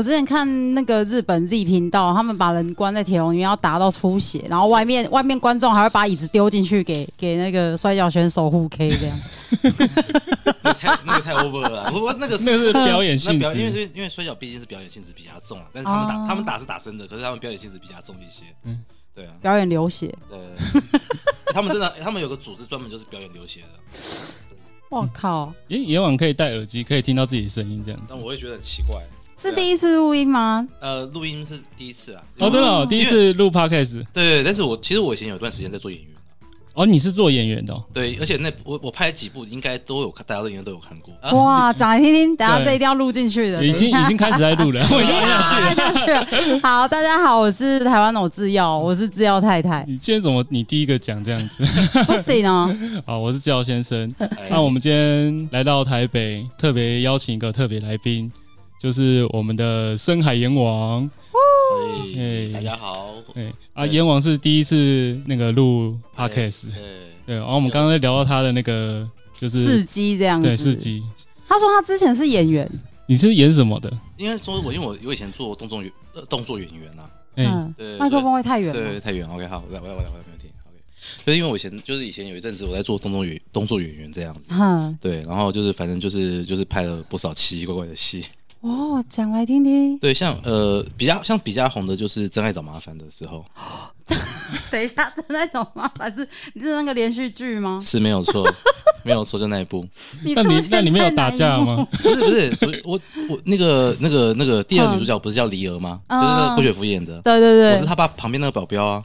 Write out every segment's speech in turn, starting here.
我之前看那个日本 Z 频道，他们把人关在铁笼里面，要打到出血，然后外面外面观众还会把椅子丢进去给给那个摔跤选手互 K 这样。那太那个太 over 了，不过那个是那个是表演性质，因为因为摔跤毕竟是表演性质比较重啊，但是他们打、哦、他们打是打真的，可是他们表演性质比较重一些。嗯，对啊，表演流血。对，他们真的，他们有个组织专门就是表演流血的。我靠！演演网可以戴耳机，可以听到自己声音这样子。但我会觉得很奇怪，是第一次录音吗？呃，录音是第一次啊。哦，真的、哦，第一次录 Podcast。对，对，但是我其实我以前有一段时间在做演员。哦，你是做演员的、哦？对，而且那我我拍几部应该都有看，大家都应该都有看过。哇，讲来听听，等下这一定要录进去的。已经已经开始在录了，我已经 下去下去了。好，大家好，我是台湾某制药，我是制药太太。你今天怎么你第一个讲这样子？不行哦。好，我是制药先生。那我们今天来到台北，特别邀请一个特别来宾，就是我们的深海阎王。哎，大家好。哎啊，阎王是第一次那个录 podcast，对对。然后我们刚刚在聊到他的那个就是事迹这样子，对事迹。他说他之前是演员，你是演什么的？应该说我因为我我以前做动作演呃动作演员呐。嗯，对。麦克风会太远，对，太远。OK，好，我来我来我来我来没问题。OK，就是因为我以前就是以前有一阵子我在做动作演动作演员这样子，嗯，对。然后就是反正就是就是拍了不少奇奇怪怪的戏。哦，讲来听听。对，像呃，比较像比较红的，就是《真爱找麻烦》的时候。等一下，《真爱找麻烦》是你是那个连续剧吗？是没有错，没有错，就那一部。那你那里面有打架吗？不是不是，我我那个那个那个第二女主角不是叫黎儿吗？就是那个郭雪芙演的。对对对，我是他爸旁边那个保镖啊。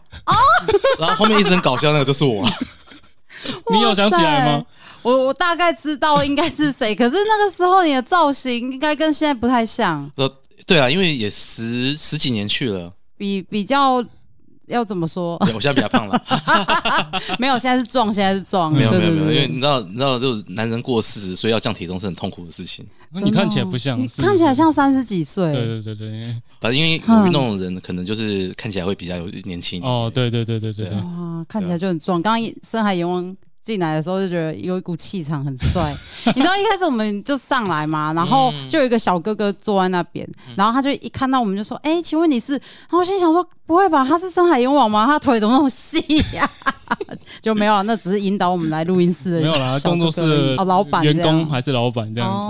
然后后面一直很搞笑那个就是我。你有想起来吗？我我大概知道应该是谁，可是那个时候你的造型应该跟现在不太像。呃，对啊，因为也十十几年去了，比比较要怎么说？我现在比较胖了，没有，现在是壮，现在是壮。没有没有没有，因为你知道你知道，就是男人过四十岁要降体重是很痛苦的事情。那你看起来不像，你看起来像三十几岁。对对对对，反正因为有运动的人可能就是看起来会比较有年轻。哦，对对对对对，哇，看起来就很壮。刚刚深海阎王。进来的时候就觉得有一股气场很帅，你知道一开始我们就上来嘛，然后就有一个小哥哥坐在那边，然后他就一看到我们就说：“哎、欸，请问你是？”然后我心想说：“不会吧，他是深海阎王吗？他腿怎么那么细呀？” 就没有，那只是引导我们来录音室的。没有啦，工作室哦，老板员工还是老板这样子。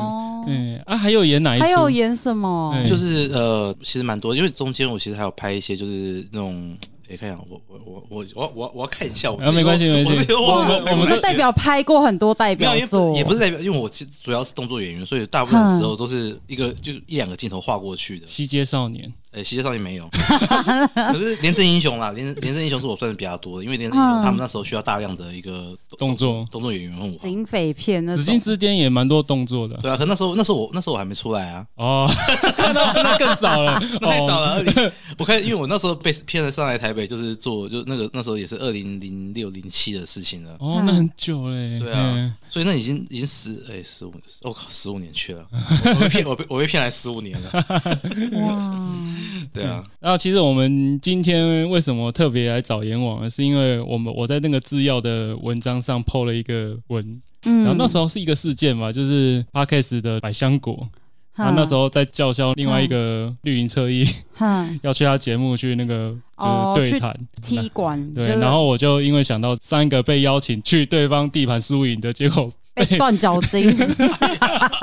嗯啊，还有演哪一？还有演什么？就是呃，其实蛮多，因为中间我其实还有拍一些，就是那种。也可以啊，我我我我我我我要看一下，我没关系没关系，我们我们代表拍过很多代表作，也不是代表，因为我其实主要是动作演员，所以大部分时候都是一个就一两个镜头画过去的。西街少年。哎，西街少年没有，可是廉政英雄啦，廉廉政英雄是我算是比较多的，因为廉政英雄他们那时候需要大量的一个动作动作演员，我警匪片那，紫禁之巅也蛮多动作的。对啊，可那时候那时候我那时候我还没出来啊。哦，那那更早了，那太早了。我看，因为我那时候被骗了上来台北，就是做就那个那时候也是二零零六零七的事情了。哦，那很久嘞。对啊，所以那已经已经十哎十五，我靠，十五年去了。我被骗，我被我被骗来十五年了。哇。对啊，然后其实我们今天为什么特别来找阎王呢？是因为我们我在那个制药的文章上 po 了一个文，嗯，然后那时候是一个事件嘛，就是 Parkes 的百香果，他那时候在叫嚣另外一个绿营侧翼，要去他节目去那个就是对谈踢馆，对，然后我就因为想到三个被邀请去对方地盘输赢的结果。被断脚筋，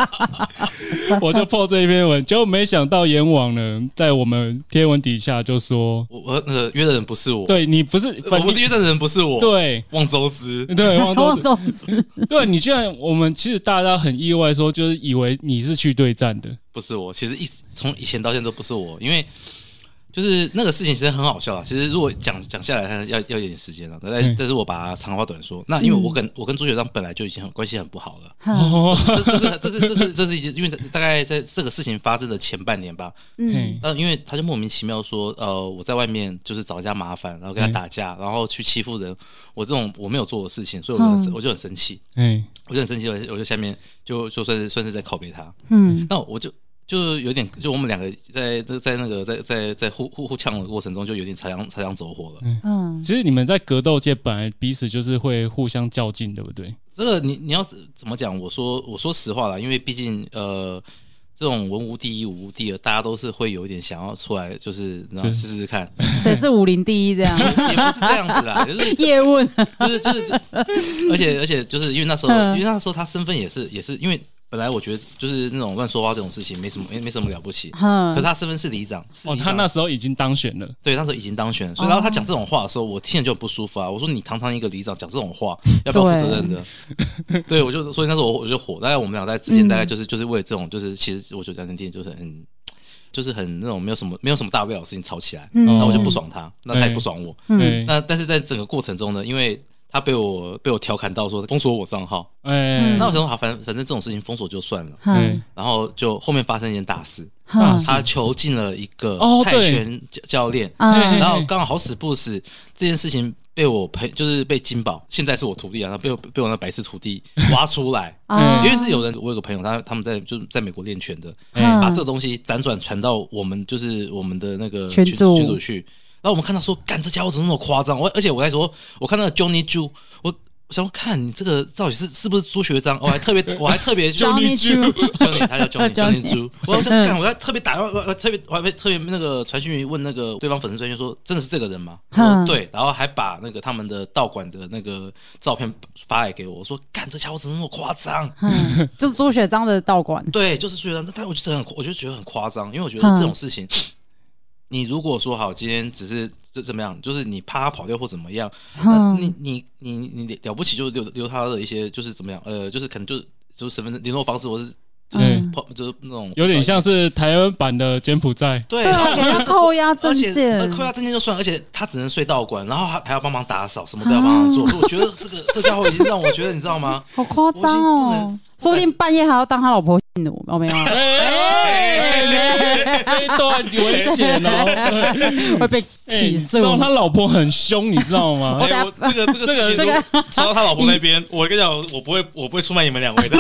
我就破这一篇文，结果没想到阎王呢，在我们贴文底下就说：“我我那个约的人不是我，对你不是，我不是约的人不是我，对，望周知，对，望周知，望周知，对你居然，我们其实大家很意外，说就是以为你是去对战的，不是我，其实一从以前到现在都不是我，因为。”就是那个事情其实很好笑啊。其实如果讲讲下来，要要一点时间了。但但是我把它长话短说。那因为我跟我跟朱学长本来就已经很关系很不好了。哦，这是这是这是这是一件，因为大概在这个事情发生的前半年吧。嗯。那因为他就莫名其妙说，呃，我在外面就是找人家麻烦，然后跟他打架，然后去欺负人。我这种我没有做的事情，所以我就我就很生气。嗯。我就很生气，我我就下面就就算是算是在拷贝他。嗯。那我就。就是有点，就我们两个在在那个在在在互互互呛的过程中，就有点擦枪擦枪走火了。嗯，其实你们在格斗界本来彼此就是会互相较劲，对不对？这个你你要是怎么讲？我说我说实话啦，因为毕竟呃这种文无第一，武无第二，大家都是会有一点想要出来，就是然后试试看，谁是武林第一这样？也不是这样子啦，就是叶问，就是就是，而且而且就是因为那时候，因为那时候他身份也是也是因为。本来我觉得就是那种乱说话这种事情没什么没没什么了不起，可是他身份是里长，哦，他那时候已经当选了，对，那时候已经当选了，所以然后他讲这种话的时候，我听着就很不舒服啊。我说你堂堂一个里长讲这种话，要不要负责任的？对，我就所以那时候我我就火，大概我们俩在之前大概就是就是为了这种就是其实我觉得讲真就是很就是很那种没有什么没有什么大不了的事情吵起来，然后我就不爽他，那他也不爽我，嗯。那但是在整个过程中呢，因为。他被我被我调侃到说封锁我账号，哎，那我想说好，反正反正这种事情封锁就算了，嗯，然后就后面发生一件大事，他囚禁了一个泰拳教练，然后刚好好死不死这件事情被我陪，就是被金宝，现在是我徒弟啊，他被我被我那白痴徒弟挖出来，因为是有人，我有个朋友，他他们在就是在美国练拳的，把这个东西辗转传到我们就是我们的那个群群组去。然后我们看到说，干这家伙怎么那么夸张？我而且我还说，我看那个 Johnny Ju，我我想看你这个到底是是不是朱学章？我还特别 我还特别 Johnny Ju，Johnny 他叫 Johnny Johnny Ju，我想干，我还特别打电话，我特别我还特别那个传讯问那个对方粉丝专员说，真的是这个人吗？说对，然后还把那个他们的道馆的那个照片发来给我，我说干这家伙怎么那么夸张？就是朱学章的道馆，对，就是朱学章，但我觉得很，我就觉得很夸张，因为我觉得这种事情。你如果说好，今天只是这怎么样，就是你怕他跑掉或怎么样，那你你你你了不起就留留他的一些就是怎么样，呃，就是可能就就是身份证联络方式，或是就是就是那种有点像是台湾版的柬埔寨，对，给他扣押证件，扣押证件就算，而且他只能睡道馆，然后还还要帮忙打扫，什么都要帮忙做，我觉得这个这家伙已经让我觉得你知道吗？好夸张哦，说不定半夜还要当他老婆信奴，有没有？这一段危险哦，会被起诉。知道他老婆很凶，你知道吗？哎，这个这个这个这个，说到他老婆那边，我跟你讲，我不会我不会出卖你们两位的。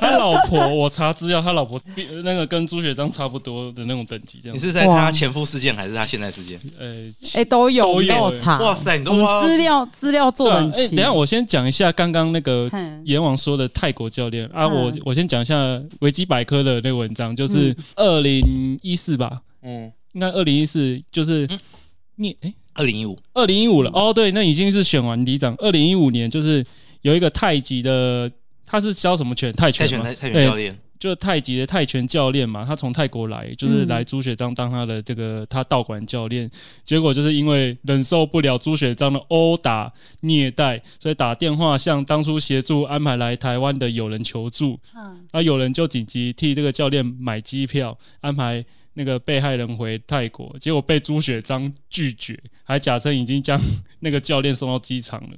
他老婆，我查资料，他老婆那个跟朱学章差不多的那种等级，这样。你是在他前夫事件还是他现在事件？呃，哎，都有都有查。哇塞，你都资料资料做的很齐。等下我先讲一下刚刚那个阎王说的泰国教练啊，我我先讲一下维基百科的那个文章，就是。二零一四吧，嗯，应该二零一四就是你哎，二零一五，二零一五了哦，对，那已经是选完里长。二零一五年就是有一个太极的，他是教什么拳？泰拳吗？泰拳教练，就太极的泰拳教练嘛。他从泰国来，就是来朱雪章当他的这个他道馆教练。结果就是因为忍受不了朱雪章的殴打虐待，所以打电话向当初协助安排来台湾的友人求助。嗯。那、啊、有人就紧急替这个教练买机票，安排那个被害人回泰国，结果被朱雪章拒绝，还假称已经将 那个教练送到机场了。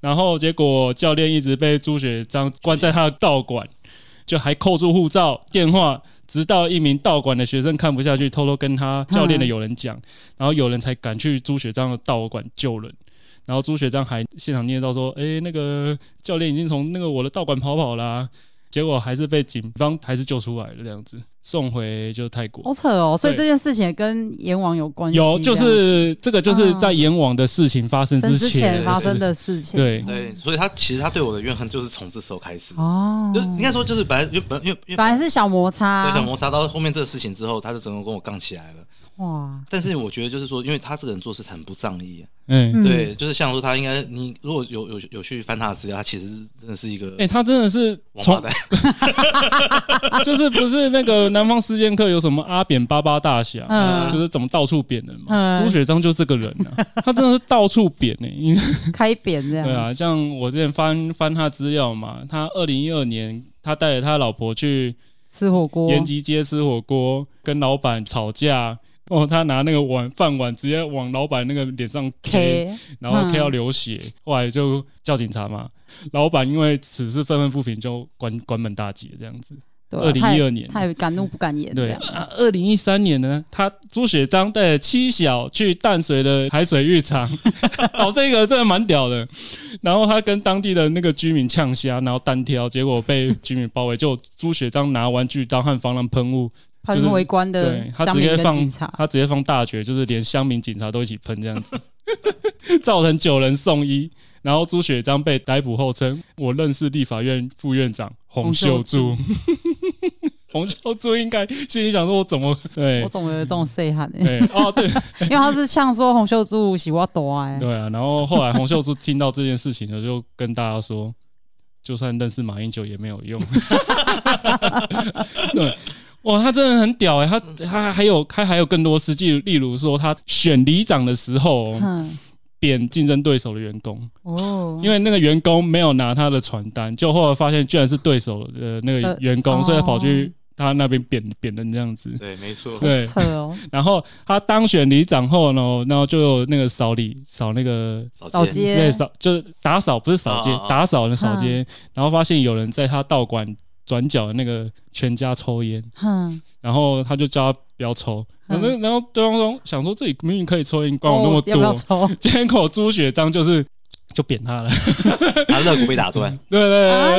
然后结果教练一直被朱雪章关在他的道馆，就还扣住护照、电话，直到一名道馆的学生看不下去，偷偷跟他教练的友人讲，然后有人才敢去朱学章的道馆救人。然后朱学章还现场念叨说：“诶、那个教练已经从那个我的道馆跑跑啦、”结果还是被警方还是救出来了，这样子送回就泰国。好扯哦！所以这件事情也跟阎王有关系。有，就是这个，就是在阎王的事情发生之前发生的事情。对对，所以他其实他对我的怨恨就是从这时候开始。哦，就应该说就是本来因为本因为本来是小摩擦，对，小摩擦到后面这个事情之后，他就整个跟我杠起来了。哇！但是我觉得就是说，因为他这个人做事很不仗义，嗯，对，就是像说他应该，你如果有有有去翻他的资料，他其实真的是一个，哎，他真的是从，就是不是那个南方四剑客有什么阿扁巴巴大侠，嗯，就是怎么到处扁人嘛，朱雪章就这个人啊，他真的是到处扁呢，开扁这样，对啊，像我之前翻翻他资料嘛，他二零一二年他带着他老婆去吃火锅，延吉街吃火锅，跟老板吵架。哦，他拿那个碗饭碗直接往老板那个脸上 K，然后 K 到流血，嗯、后来就叫警察嘛。老板因为此事愤愤不平，就关关门大吉这样子。二零一二年，他也敢怒不敢言。对啊，二零一三年呢，他朱雪章带着妻小去淡水的海水浴场，哦，这个真的蛮屌的。然后他跟当地的那个居民呛虾，然后单挑，结果被居民包围，就朱雪章拿玩具刀和防狼喷雾。很围观的，对，他直接放，他直接放大绝，就是连乡民警察都一起喷这样子，造成九人送医。然后朱雪章被逮捕后称：“我认识立法院副院长洪秀柱。秀柱” 洪秀柱应该心里想说：“我怎么对？我怎么有这种细汉呢？”对哦，对，因为他是像说洪秀柱喜欢多哎。对啊，然后后来洪秀柱听到这件事情呢，就跟大家说：“就算认识马英九也没有用。”对，哇，他真的很屌哎、欸！他他还有他还有更多实际，例如说他选里长的时候。嗯贬竞争对手的员工。哦，因为那个员工没有拿他的传单，就后来发现居然是对手的那个员工，所以他跑去他那边贬贬人这样子。对，没错。对，然后他当选里长后呢，然后就有那个扫里扫那个扫街，对，扫就是打扫，不是扫街，打扫的扫街，然后发现有人在他道馆转角的那个全家抽烟，然后他就叫他不要抽。然后，然后对方说想说自己明明可以抽烟，管我那么多，要要 今天口朱雪章就是就扁他了，他肋骨被打断。对对对，哎，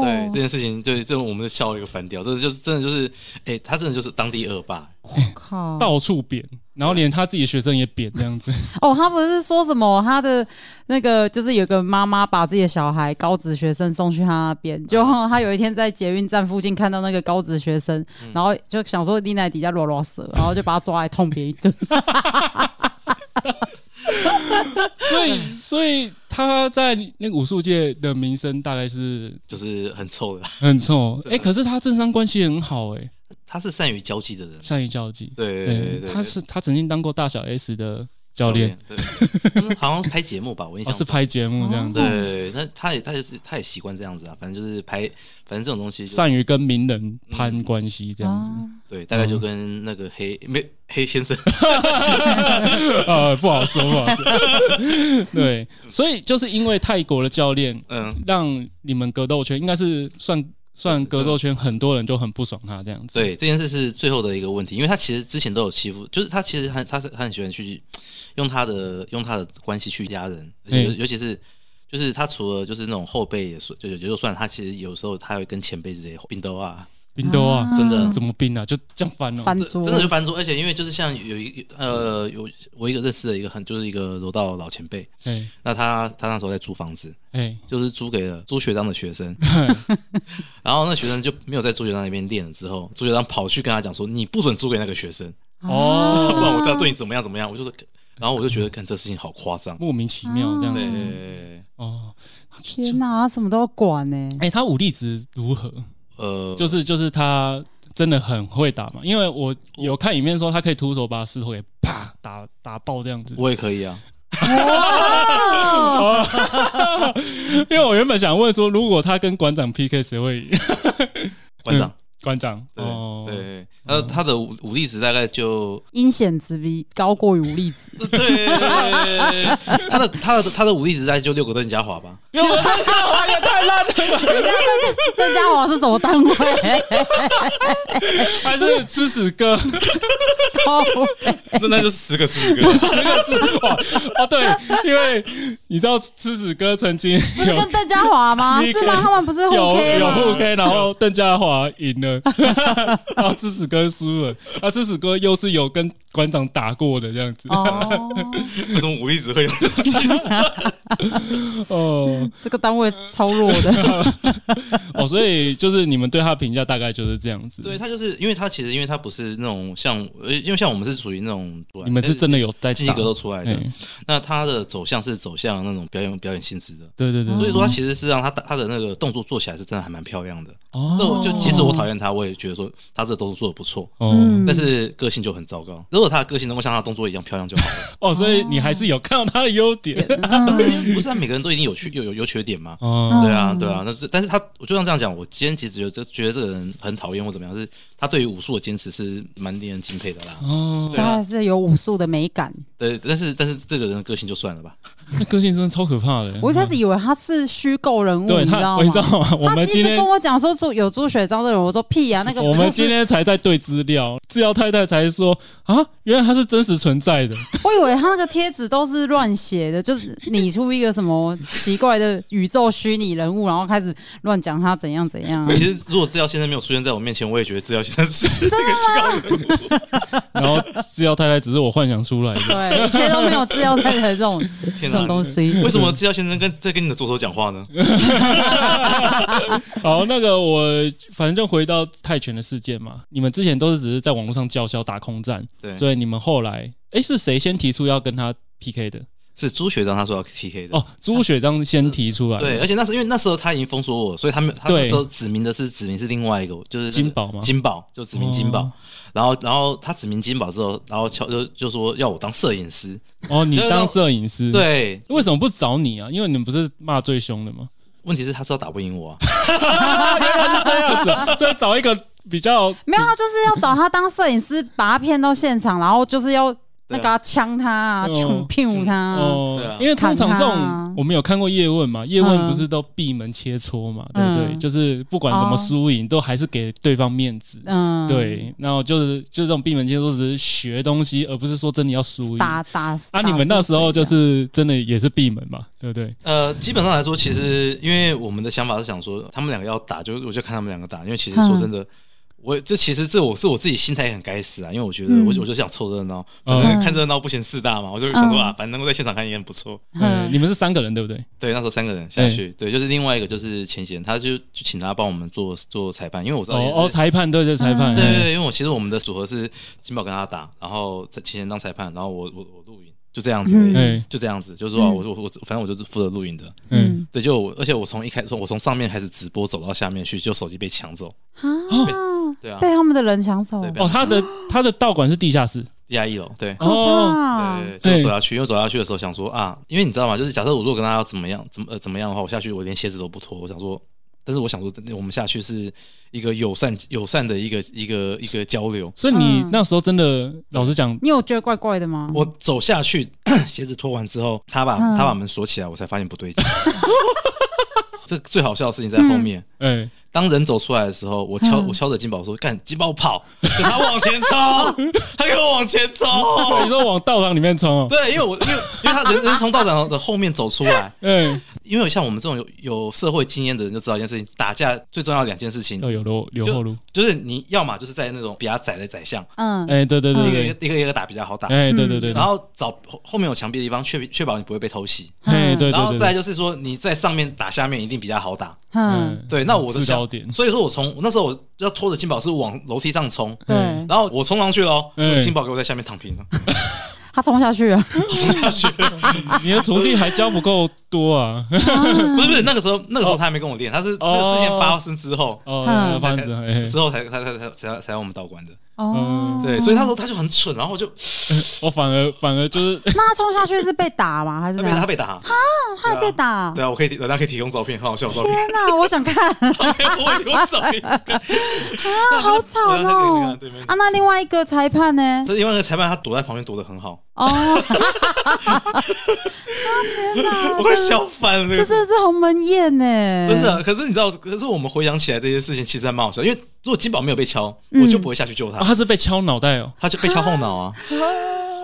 对这件事情，对这种我们就笑了一个翻掉，这就是真的就是，哎，他真的就是当地恶霸，我靠，到处扁。然后连他自己的学生也扁这样子 哦，他不是说什么他的那个就是有个妈妈把自己的小孩高职学生送去他那边，就他有一天在捷运站附近看到那个高职学生，然后就想说你在底下啰啰舌，然后就把他抓来痛扁一顿。所以，所以他在那个武术界的名声大概是就是很臭的，很臭。哎，可是他政商关系很好，哎。他是善于交际的人，善于交际。对对对，他是他曾经当过大小 S 的教练，对，好像是拍节目吧，我印象是拍节目这样子。对，那他也他也是他也习惯这样子啊，反正就是拍，反正这种东西善于跟名人攀关系这样子。对，大概就跟那个黑没黑先生，呃，不好说不好说。对，所以就是因为泰国的教练，嗯，让你们格斗圈应该是算。算格斗圈很多人就很不爽他这样子。对，这件事是最后的一个问题，因为他其实之前都有欺负，就是他其实很他是他很喜欢去用他的用他的关系去压人，而且尤其是就是他除了就是那种后辈也算，就就算他其实有时候他会跟前辈之间并斗啊。冰多啊，真的怎么冰啊？就这样翻了，翻桌，真的就翻桌。而且因为就是像有一呃有我一个认识的一个很就是一个柔道老前辈，哎，那他他那时候在租房子，哎，就是租给了朱学章的学生，然后那学生就没有在朱学章那边练了。之后朱学章跑去跟他讲说：“你不准租给那个学生哦，不然我就要对你怎么样怎么样。”我就说，然后我就觉得看这事情好夸张，莫名其妙这样子。哦，天哪，他什么都要管呢？哎，他武力值如何？呃，就是就是他真的很会打嘛，因为我有看影片说他可以徒手把石头给啪打打爆这样子，我也可以啊。因为我原本想问说，如果他跟馆长 PK 谁会赢？馆长。馆长，对对，他他的武武力值大概就阴险值比高过于武力值，对，他的他的他的武力值大概就六个邓家华吧，六个邓家华也太烂了，等一下，邓邓家华是什么单位？还是吃屎哥？那 那就十个十个十个字哇哦，对，因为你知道吃屎哥曾经不是跟邓家华吗？是吗？他们不是互 K 吗？有互 K，然后邓家华赢了。然后吃屎哥输了，啊，吃屎哥又是有跟馆长打过的这样子，为什么我一直会有这么 哦，这个单位超弱的。哦，所以就是你们对他评价大概就是这样子。对他就是因为他其实因为他不是那种像，因为像我们是属于那种，你们是真的有在积极格斗出来的，那他的走向是走向那种表演表演性质的，对对对，所以说他其实是让他他的那个动作做起来是真的还蛮漂亮的。哦，就即使我讨厌他，我也觉得说他这个动作做的不错，嗯，但是个性就很糟糕。如果他的个性能够像他动作一样漂亮就好了。哦，所以你还是有看到他的优点，不是不是，每个人都一定有缺有有有缺点吗？哦，对啊对啊，那是但是他我就像这样讲，我今天其实觉得觉得这个人很讨厌或怎么样，是他对于武术的坚持是蛮令人敬佩的啦。哦，他还是有武术的美感。对，但是但是这个人的个性就算了吧，那个性真的超可怕的。我一开始以为他是虚构人物，你知道吗？你知道吗？我们今天跟我讲说朱有朱雪章的人，我说屁呀，那个我们今天才在对。对资料，制药太太才说啊，原来他是真实存在的。我以为他那个贴纸都是乱写的，就是拟出一个什么奇怪的宇宙虚拟人物，然后开始乱讲他怎样怎样、其实如果制药先生没有出现在我面前，我也觉得制药先生是这个虚构人物。然后制药太太只是我幻想出来的，对，一切都没有制药太太这种这种东西。为什么制药先生跟在跟你的左手讲话呢？好，那个我反正就回到泰拳的世界嘛。你们之前都是只是在网络上叫嚣打空战，对，所以你们后来，哎、欸，是谁先提出要跟他 PK 的？是朱学章他说要 PK 的。哦，朱学章先提出来。对，而且那时候因为那时候他已经封锁我，所以他没有，他那时候指名的是指名是另外一个，就是、那个、金宝吗？金宝就指名金宝、哦，然后然后他指名金宝之后，然后乔就就说要我当摄影师。哦，你当摄影师？对，为什么不找你啊？因为你们不是骂最凶的吗？问题是他知道打不赢我啊，原来是这样子，所以找一个比较没有，他就是要找他当摄影师，把他骗到现场，然后就是要。那个枪他啊，穷骗他哦，对啊，因为通常这种我们有看过叶问嘛，叶问不是都闭门切磋嘛，对不对？就是不管怎么输赢，都还是给对方面子。嗯，对，然后就是就这种闭门切磋，只是学东西，而不是说真的要输赢。打打啊！你们那时候就是真的也是闭门嘛，对不对？呃，基本上来说，其实因为我们的想法是想说，他们两个要打，就我就看他们两个打，因为其实说真的。我这其实这我是我自己心态很该死啊，因为我觉得我我就想凑热闹，反正看热闹不嫌事大嘛，我就想说啊，反正能够在现场看也很不错。嗯，你们是三个人对不对？对，那时候三个人下去，对，就是另外一个就是钱贤，他就就请他帮我们做做裁判，因为我知道哦裁判对对裁判，对对，因为我其实我们的组合是金宝跟他打，然后钱贤当裁判，然后我我我录影，就这样子，嗯，就这样子，就是说我我我反正我就是负责录音的，嗯，对，就而且我从一开始我从上面开始直播走到下面去，就手机被抢走啊对啊，被他们的人抢走。哦，他的他的道馆是地下室，地下一楼。对，哦，对，就走下去。因为走下去的时候想说啊，因为你知道吗？就是假设我如果跟他要怎么样，怎么呃怎么样的话，我下去我连鞋子都不脱。我想说，但是我想说，我们下去是一个友善友善的一个一个一个交流。所以你那时候真的老实讲，你有觉得怪怪的吗？我走下去，鞋子脱完之后，他把他把门锁起来，我才发现不对劲。这最好笑的事情在后面。哎。当人走出来的时候，我敲我敲着金宝说：“干，金宝跑，就他往前冲，他给我往前冲。”你说往道场里面冲？对，因为我因为因为他人人从道场的后面走出来。嗯，因为像我们这种有有社会经验的人就知道一件事情：打架最重要的两件事情，要有留留后路，就是你要么就是在那种比较窄的窄巷，嗯，哎，对对对，一个一个一个打比较好打，哎，对对对，然后找后面有墙壁的地方，确确保你不会被偷袭，哎，对，然后再就是说你在上面打下面一定比较好打，嗯，对，那我的焦点，所以说我从。那时候我要拖着金宝是往楼梯上冲，对，然后我冲上去了，金宝给我在下面躺平了，他冲下去了，冲下去了，你的徒弟还教不够多啊？不是不是，那个时候那个时候他还没跟我练，他是那个事件发生之后，哦，发生之后，之后才才才才才才让我们道馆的。哦，对，所以那时候他就很蠢，然后就，我反而反而就是，那他冲下去是被打吗？还是被他被打？啊，他也被打？对啊，我可以，大家可以提供照片，很好笑的照片。天哪，我想看。我有照片。啊，好惨哦！啊，那另外一个裁判呢？另外一个裁判他躲在旁边躲得很好。哦。啊天哪！我快笑翻了，这个真的是鸿门宴呢。真的，可是你知道，可是我们回想起来这些事情，其实还蛮好笑，因为如果金宝没有被敲，我就不会下去救他。他是被敲脑袋哦，他就被敲后脑啊，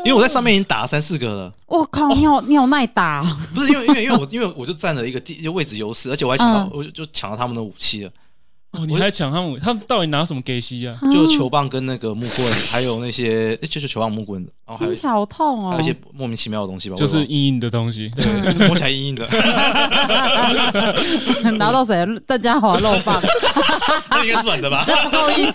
因为我在上面已经打了三四个了。我靠，你好，你好耐打。不是因为，因为，因为我，因为我就占了一个地位置优势，而且我还抢到，我就就抢到他们的武器了。哦，你还抢他们？他们到底拿什么给西啊？就球棒跟那个木棍，还有那些，就是球棒、木棍，然后还有好痛哦，还有一些莫名其妙的东西吧，就是硬硬的东西，对，摸起来硬硬的。拿到谁？邓家华肉棒，那应该是软的吧？不够硬。啊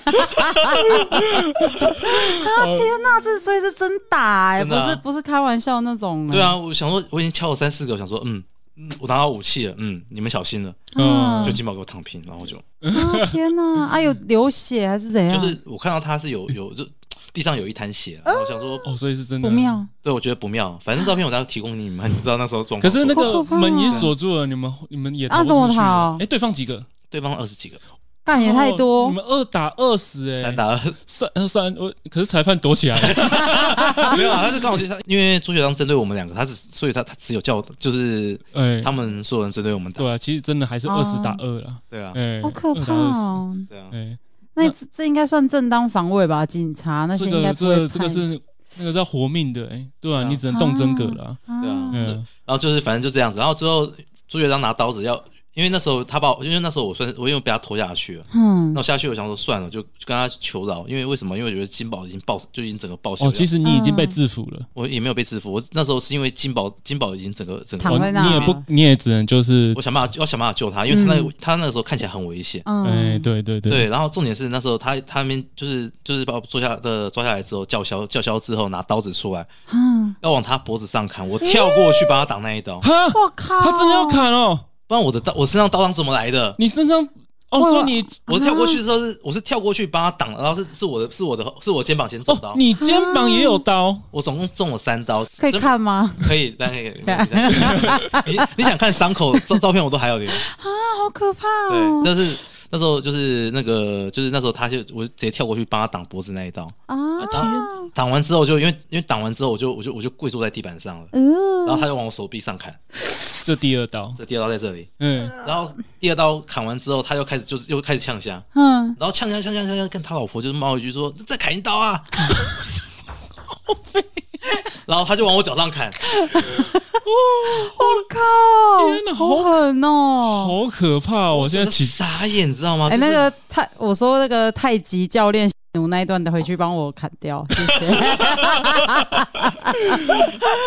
天哪，这所以是真打哎，不是不是开玩笑那种。对啊，我想说，我已经敲了三四个，我想说，嗯。嗯，我拿到武器了。嗯，你们小心了。嗯，就金宝给我躺平，然后就。啊天哪！啊有流血还是怎样？就是我看到他是有有就地上有一滩血，然后我想说哦，所以是真的不妙。对，我觉得不妙。反正照片我待会提供你们，你知道那时候状况。可是那个门也锁住了，你们你们也啊怎么逃？哎，对方几个？对方二十几个。干也太多，你们二打二十哎，三打二三三，我可是裁判躲起来。了，没有啊，他是刚好其实他因为朱学章针对我们两个，他只所以他他只有叫就是哎，他们所有人针对我们打，对啊，其实真的还是二十打二了，对啊，好可怕哦，对啊，那这这应该算正当防卫吧？警察那些应该不会、这个、这个是那个叫活命的，哎，对啊，你只能动真格了，对啊，嗯，然后就是反正就这样子，然后之后朱学章拿刀子要。因为那时候他把我，因为那时候我算是我因为被他拖下去了，嗯，那我下去我想说算了，就就跟他求饶，因为为什么？因为我觉得金宝已经爆，就已经整个报销。哦，其实你已经被制服了，我也没有被制服，我那时候是因为金宝金宝已经整个整个，哦、你也不你也只能就是我想办法要想办法救他，因为他那他那个时候看起来很危险，嗯，哎，对对对，对，然后重点是那时候他他们就是就是把我抓下的抓下来之后叫嚣叫嚣之后拿刀子出来，嗯，要往他脖子上砍，我跳过去帮他挡那一刀，哈，我靠，他真的要砍哦。不然我的刀，我身上刀伤怎么来的？你身上哦，所以你我是跳过去的时候是，我是跳过去帮他挡，然后是是我的，是我的，是我肩膀先中刀。你肩膀也有刀？我总共中了三刀，可以看吗？可以，但可以。你你想看伤口照照片，我都还有留。啊，好可怕哦！对，但是那时候就是那个，就是那时候他就我直接跳过去帮他挡脖子那一刀啊。天！挡完之后就因为因为挡完之后我就我就我就跪坐在地板上了，然后他就往我手臂上砍。这第二刀，这第二刀在这里，嗯，然后第二刀砍完之后，他又开始就是又开始呛虾，嗯，然后呛声呛声呛声，跟他老婆就是骂一句说：“再砍一刀啊！” 然后他就往我脚上砍，我靠，天哪，好狠哦，好可怕！我现在起傻眼，你知道吗？哎，那个太，我说那个太极教练。那一段的回去帮我砍掉，谢谢。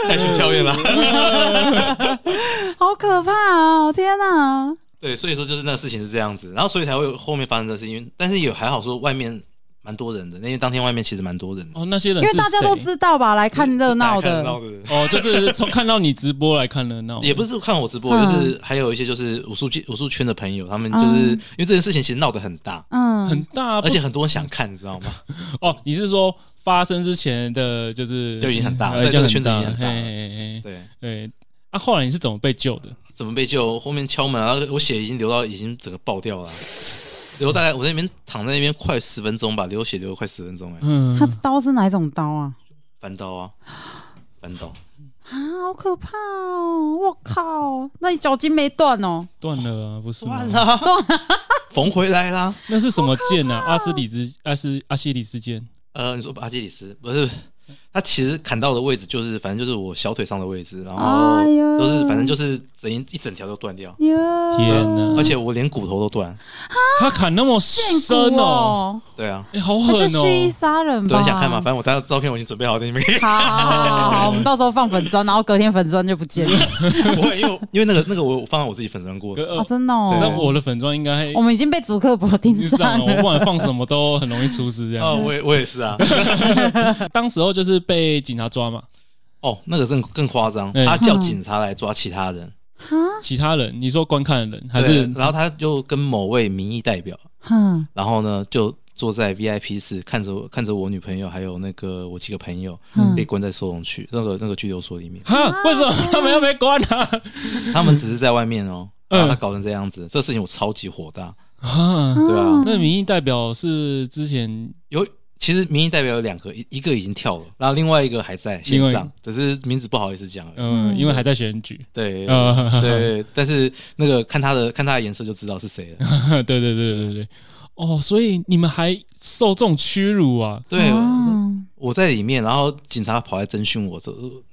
太训教练了，好可怕哦！天哪！对，所以说就是那个事情是这样子，然后所以才会有后面发生的事情，但是也还好说外面。蛮多人的，那天当天外面其实蛮多人的哦。那些人因为大家都知道吧，来看热闹的哦，就是从看到你直播来看热闹，也不是看我直播，就是还有一些就是武术圈武术圈的朋友，他们就是因为这件事情其实闹得很大，嗯，很大，而且很多人想看，你知道吗？哦，你是说发生之前的就是就已经很大，在这个圈子已经很大，对对。啊，后来你是怎么被救的？怎么被救？后面敲门，然后我血已经流到已经整个爆掉了。流大概我在那边躺在那边快十分钟吧，流血流了快十分钟哎。嗯，他的刀是哪种刀啊？翻刀啊，翻刀啊，好可怕哦！我靠，那你脚筋没断哦？断了啊，不是断了，断了缝回来啦。那是什么剑啊？阿斯里兹，阿斯阿西里斯剑？呃，你说阿基里斯不是？他其实砍到的位置就是，反正就是我小腿上的位置，然后都是，反正就是整一一整条都断掉。天哪！而且我连骨头都断。他砍那么深哦？对啊，哎，好狠哦！蓄意杀人吧？很想看吗？反正我当时照片我已经准备好，在那边。好好好，我们到时候放粉砖，然后隔天粉砖就不见了。不会，因为因为那个那个我放在我自己粉砖过。啊，真的哦。那我的粉砖应该 我们已经被主客博盯上了。我不管放什么都很容易出事这样。啊，我也我也是啊。当时候就是被警察抓嘛？哦，那个更更夸张，他叫警察来抓其他人。其他人？你说观看的人还是？然后他就跟某位民意代表，然后呢就坐在 VIP 室，看着我，看着我女朋友还有那个我几个朋友被关在收容区那个那个拘留所里面。哈？为什么他们要被关啊？他们只是在外面哦，把他搞成这样子，这事情我超级火大。啊，对啊。那民意代表是之前有。其实民意代表有两个，一一个已经跳了，然后另外一个还在线上，只是名字不好意思讲。嗯，因为还在选举。对，对，但是那个看他的看他的颜色就知道是谁了。对对对对对。哦，所以你们还受这种屈辱啊？对，我在里面，然后警察跑来侦讯我，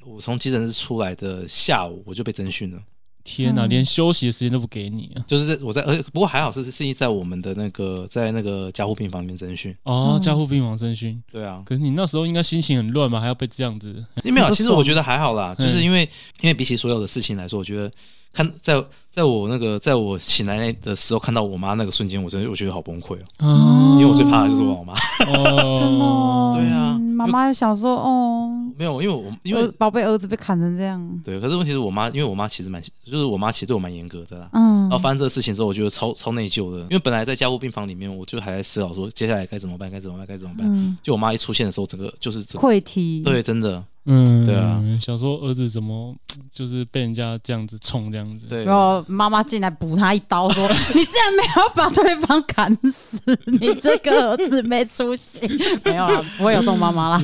我从急诊室出来的下午我就被侦讯了。天哪，连休息的时间都不给你啊！就是在我在，而不过还好是是在我们的那个在那个加护病房里面侦讯哦，加护病房侦讯，对啊。可是你那时候应该心情很乱嘛，还要被这样子？没有，其实我觉得还好啦，就是因为因为比起所有的事情来说，我觉得看在在我那个在我醒来的时候看到我妈那个瞬间，我真的我觉得好崩溃哦，因为我最怕的就是我妈哦，真的，对啊，妈妈又想说哦。没有，因为我因为宝贝儿子被砍成这样。对，可是问题是我妈，因为我妈其实蛮，就是我妈其实对我蛮严格的啦。嗯。然后发生这个事情之后，我觉得超超内疚的，因为本来在加护病房里面，我就还在思考说接下来该怎么办，该怎么办，该怎么办。嗯。就我妈一出现的时候，整个就是溃堤。对，真的。嗯，对啊。想说儿子怎么 就是被人家这样子冲这样子。对。然后妈妈进来补他一刀，说：“你竟然没有把对方砍死，你这个儿子没出息。” 没有啊，不会有这种妈妈啦。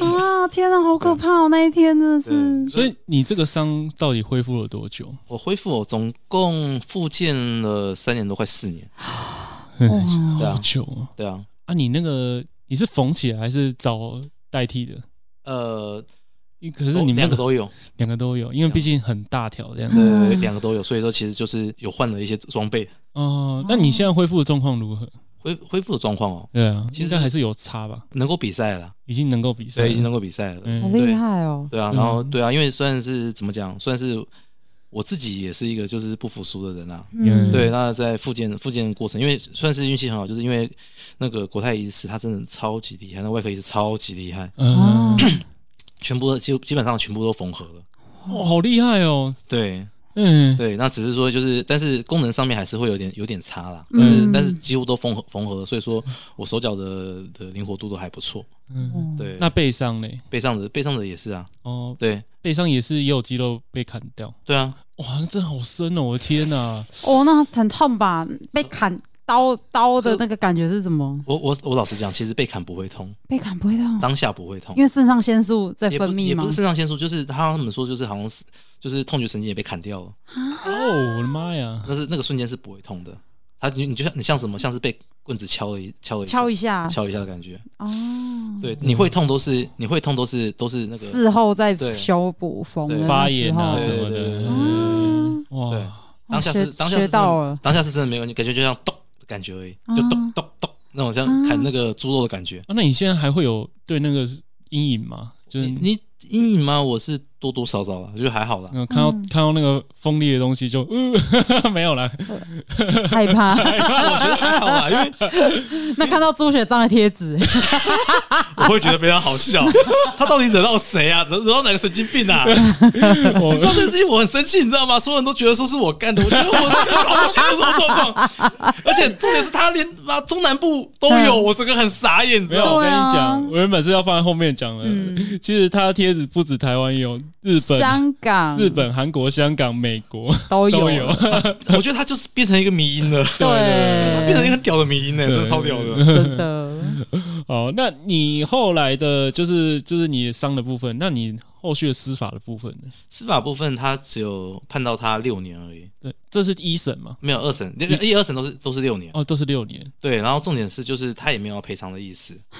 啊！天哪，好可怕哦！那一天真的是。所以你这个伤到底恢复了多久？我恢复，我总共复健了三年多，快四年。哇，好久啊！对啊，啊，你那个你是缝起来还是找代替的？呃，可是你们、那个、两个都有，两个都有，因为毕竟很大条这样子。对，两个都有，所以说其实就是有换了一些装备。哦，那你现在恢复的状况如何？恢恢复的状况哦，对啊，现在还是有差吧？能够比赛了，已经能够比赛，对，已经能够比赛了，好厉害哦。对啊，然后对啊，因为算是怎么讲，算是我自己也是一个就是不服输的人啊。嗯，对。那在复健复健的过程，因为算是运气很好，就是因为那个国泰医师他真的超级厉害，那外科医师超级厉害，嗯，全部基基本上全部都缝合了。哦，好厉害哦！对。嗯，对，那只是说就是，但是功能上面还是会有点有点差啦。嗯，但是但是几乎都缝合缝合了，所以说我手脚的的灵活度都还不错。嗯，对。那背上呢？背上的背上的也是啊。哦，对，背上也是也有肌肉被砍掉。对啊。哇，那真的好深哦！我的天哪。哦，那很痛吧？被砍。刀刀的那个感觉是什么？我我我老实讲，其实被砍不会痛，被砍不会痛，当下不会痛，因为肾上腺素在分泌也不是肾上腺素，就是他们说就是好像是就是痛觉神经也被砍掉了。哦，我的妈呀！但是那个瞬间是不会痛的，他你你就像你像什么，像是被棍子敲了一敲了敲一下敲一下的感觉。哦，对，你会痛都是你会痛都是都是那个事后再修补缝发炎啊什么的。嗯，哇，当下是当下是当下是真的没有，你感觉就像咚。感觉而已，就咚咚咚那种像砍那个猪肉的感觉。啊，那你现在还会有对那个阴影吗？就是你阴影吗？我是多多少少了，就还好了。嗯，看到看到那个锋利的东西就呃 没有了，害怕。我觉得还好啦，因为 那看到朱雪章的贴纸，我会觉得非常好笑。他到底惹到谁啊？惹惹到哪个神经病啊？你知道这件事情我很生气，你知道吗？所有人都觉得说是我干的，我觉得我搞不清楚什么状况。而且重点是他连啊中南部都有，我整个很傻眼。没有，我跟你讲，我原本是要放在后面讲的。其实他的贴纸不止台湾有，日本、香港、日本、韩国、香港、美国都有。我觉得他就是变成一个迷音了，对，变成一个很屌的迷音呢，真的超屌的，真的。哦，那你后来的，就是就是你伤的部分，那你后续的司法的部分呢？司法部分他只有判到他六年而已。对，这是一审吗？没有二审，一、二审都是都是六年。哦，都是六年。对，然后重点是就是他也没有要赔偿的意思。啊，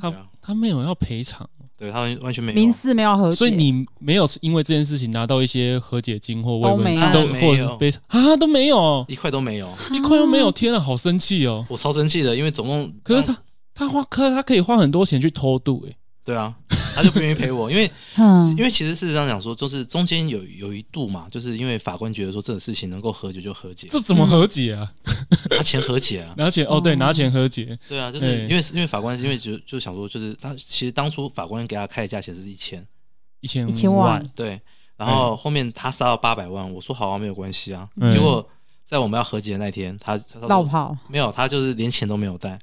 他他没有要赔偿。对，他完全没有民事没有和解，所以你没有因为这件事情拿到一些和解金或慰问金，都或者赔偿啊都没有，一块都没有，一块都没有。天啊，好生气哦！我超生气的，因为总共可是他他花可他可以花很多钱去偷渡诶。对啊，他就不愿意陪我，因为 因为其实事实上讲说，就是中间有有一度嘛，就是因为法官觉得说这个事情能够和解就和解，这怎么和解啊？拿钱和解啊？拿钱哦，对，拿钱和解。对啊，就是因为因为法官因为就就想说，就是他其实当初法官给他开的价钱是一千。一千一千万，对，然后后面他杀到八百万，我说好啊，没有关系啊，结果在我们要和解的那天，他落跑，没有，他就是连钱都没有带。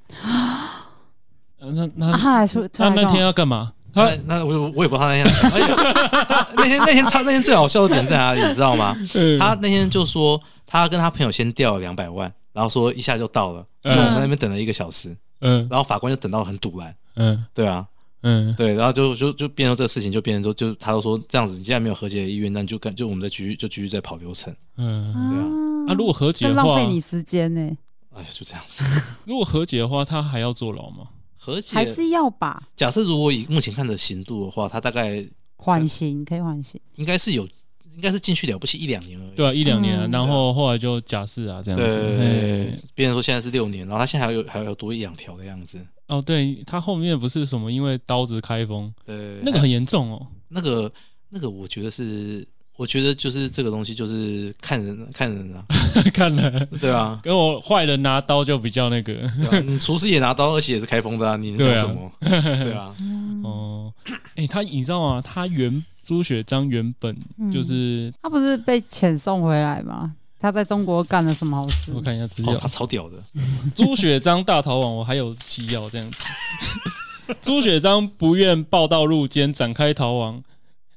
那那他来出，他那天要干嘛？他那我我也不知道他那天哎，那天那天他那天最好笑的点在哪里，你知道吗？他那天就说他跟他朋友先掉了两百万，然后说一下就到了，就我们那边等了一个小时，嗯，然后法官就等到很堵来，嗯，对啊，嗯，对，然后就就就变成这个事情，就变成说就他都说这样子，你既然没有和解的意愿，那你就干就我们再继续就继续再跑流程，嗯，对啊，啊，如果和解的话，浪费你时间呢？哎，就这样子。如果和解的话，他还要坐牢吗？和解还是要吧。假设如果以目前看的刑度的话，他大概缓刑可以缓刑，应该是有，应该是进去了不起一两年而已。对啊，一两年啊，然后后来就假释啊这样子。对，别人说现在是六年，然后他现在还有还有多一两条的样子。哦，对他后面不是什么因为刀子开封，对，那个很严重哦。那个那个我觉得是。我觉得就是这个东西，就是看人看人啊，看人，对啊，跟我坏人拿刀就比较那个，你厨师也拿刀，而且也是开封的啊，你能讲什么？对啊，哦，哎，他你知道吗？他原朱雪璋原本就是他不是被遣送回来吗？他在中国干了什么好事？我看一下资料，他超屌的。朱雪璋大逃亡，我还有纪要这样子。朱雪璋不愿报到入监，展开逃亡。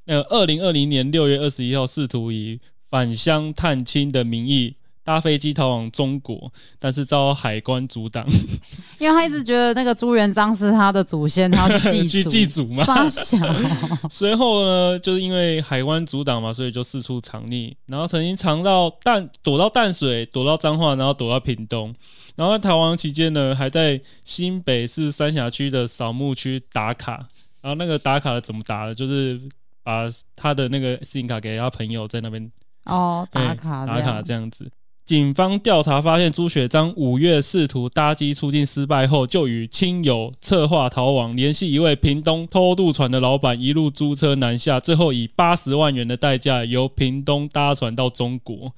呃，二零二零年六月二十一号，试图以返乡探亲的名义搭飞机逃往中国，但是遭海关阻挡，因为他一直觉得那个朱元璋是他的祖先，他要去祭祖，祭祖嘛。小 随后呢，就是因为海关阻挡嘛，所以就四处藏匿，然后曾经藏到淡，躲到淡水，躲到彰化，然后躲到屏东，然后在逃亡期间呢，还在新北市三峡区的扫墓区打卡，然后那个打卡怎么打的？就是把他的那个信用卡给他朋友在那边哦打卡打卡这样子。警方调查发现，朱雪章五月试图搭机出境失败后，就与亲友策划逃亡，联系一位屏东偷渡船的老板，一路租车南下，最后以八十万元的代价由屏东搭船到中国。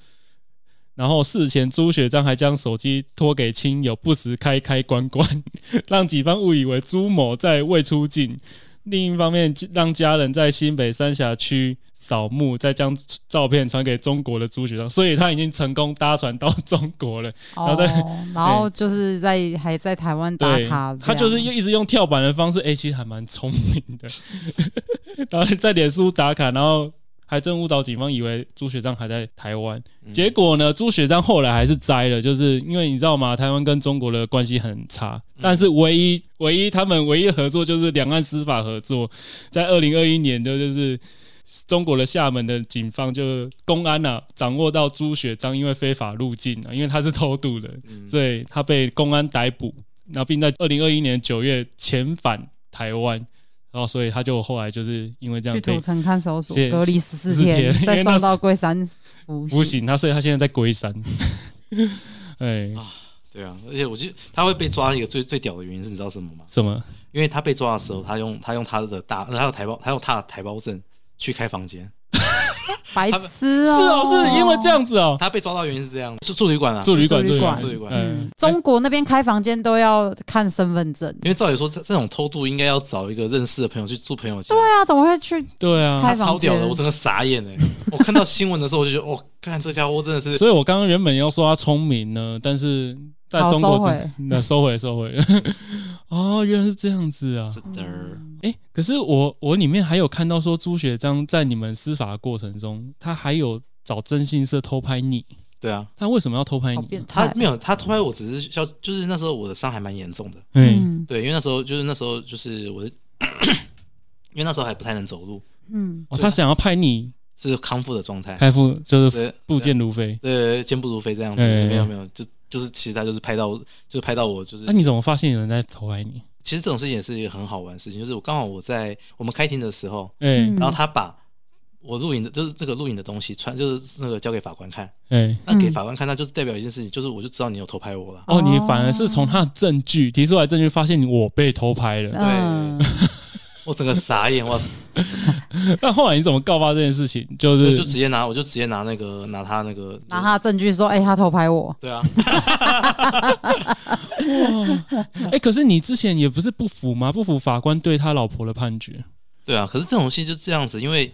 然后事前，朱雪章还将手机托给亲友，不时开开关关，让警方误以为朱某在未出境。另一方面，让家人在新北三峡区扫墓，再将照片传给中国的朱学长，所以他已经成功搭船到中国了。哦、然后在，然后就是在还在台湾打卡，他就是一直用跳板的方式，哎、欸，其实还蛮聪明的。然后在脸书打卡，然后。还真误导警方以为朱学章还在台湾，结果呢，朱学章后来还是栽了，就是因为你知道吗？台湾跟中国的关系很差，但是唯一唯一他们唯一合作就是两岸司法合作，在二零二一年的就是中国的厦门的警方就公安呐、啊、掌握到朱学章因为非法入境啊，因为他是偷渡的，所以他被公安逮捕，然后并在二零二一年九月遣返台湾。然后，所以他就后来就是因为这样去土城看守所隔离十四天，再送到龟山服刑。他所以他现在在龟山。哎啊，对啊，而且我觉得他会被抓一个最最屌的原因是，你知道什么吗？什么？因为他被抓的时候，他用他用他的大，他有台胞，他用他的台胞证去开房间。白痴哦，是哦，是因为这样子哦。他被抓到原因是这样，住住旅馆啊，住旅馆，住旅馆，住旅馆。嗯，中国那边开房间都要看身份证，因为照理说这这种偷渡应该要找一个认识的朋友去住朋友家。对啊，怎么会去？对啊，开房间超屌的，我整个傻眼哎！我看到新闻的时候我就觉得，哦，看这家伙真的是。所以我刚刚原本要说他聪明呢，但是在中国 那收回收回。哦，原来是这样子啊！是的。哎，可是我我里面还有看到说朱学章在你们司法的过程中，他还有找征信社偷拍你。对啊，他为什么要偷拍你？他没有，他偷拍我只是要，就是那时候我的伤还蛮严重的。嗯，对，因为那时候就是那时候就是我的，因为那时候还不太能走路。嗯，哦，他想要拍你是康复的状态，康复就是步健如飞，对，健步如飞这样子。没有没有，就。就是其实他就是拍到，就是拍到我，就是。那、啊、你怎么发现有人在偷拍你？其实这种事情也是一个很好玩的事情，就是我刚好我在我们开庭的时候，嗯，然后他把我录影的，就是这个录影的东西传，就是那个交给法官看，嗯，那给法官看，那就是代表一件事情，就是我就知道你有偷拍我了。哦，你反而是从他的证据提出来证据，发现我被偷拍了，对。我整个傻眼，我。那后来你怎么告发这件事情？就是就直接拿，我就直接拿那个拿他那个拿他的证据说，哎、欸，他偷拍我。对啊。哇，哎，可是你之前也不是不服吗？不服法官对他老婆的判决。对啊，可是这种事就这样子，因为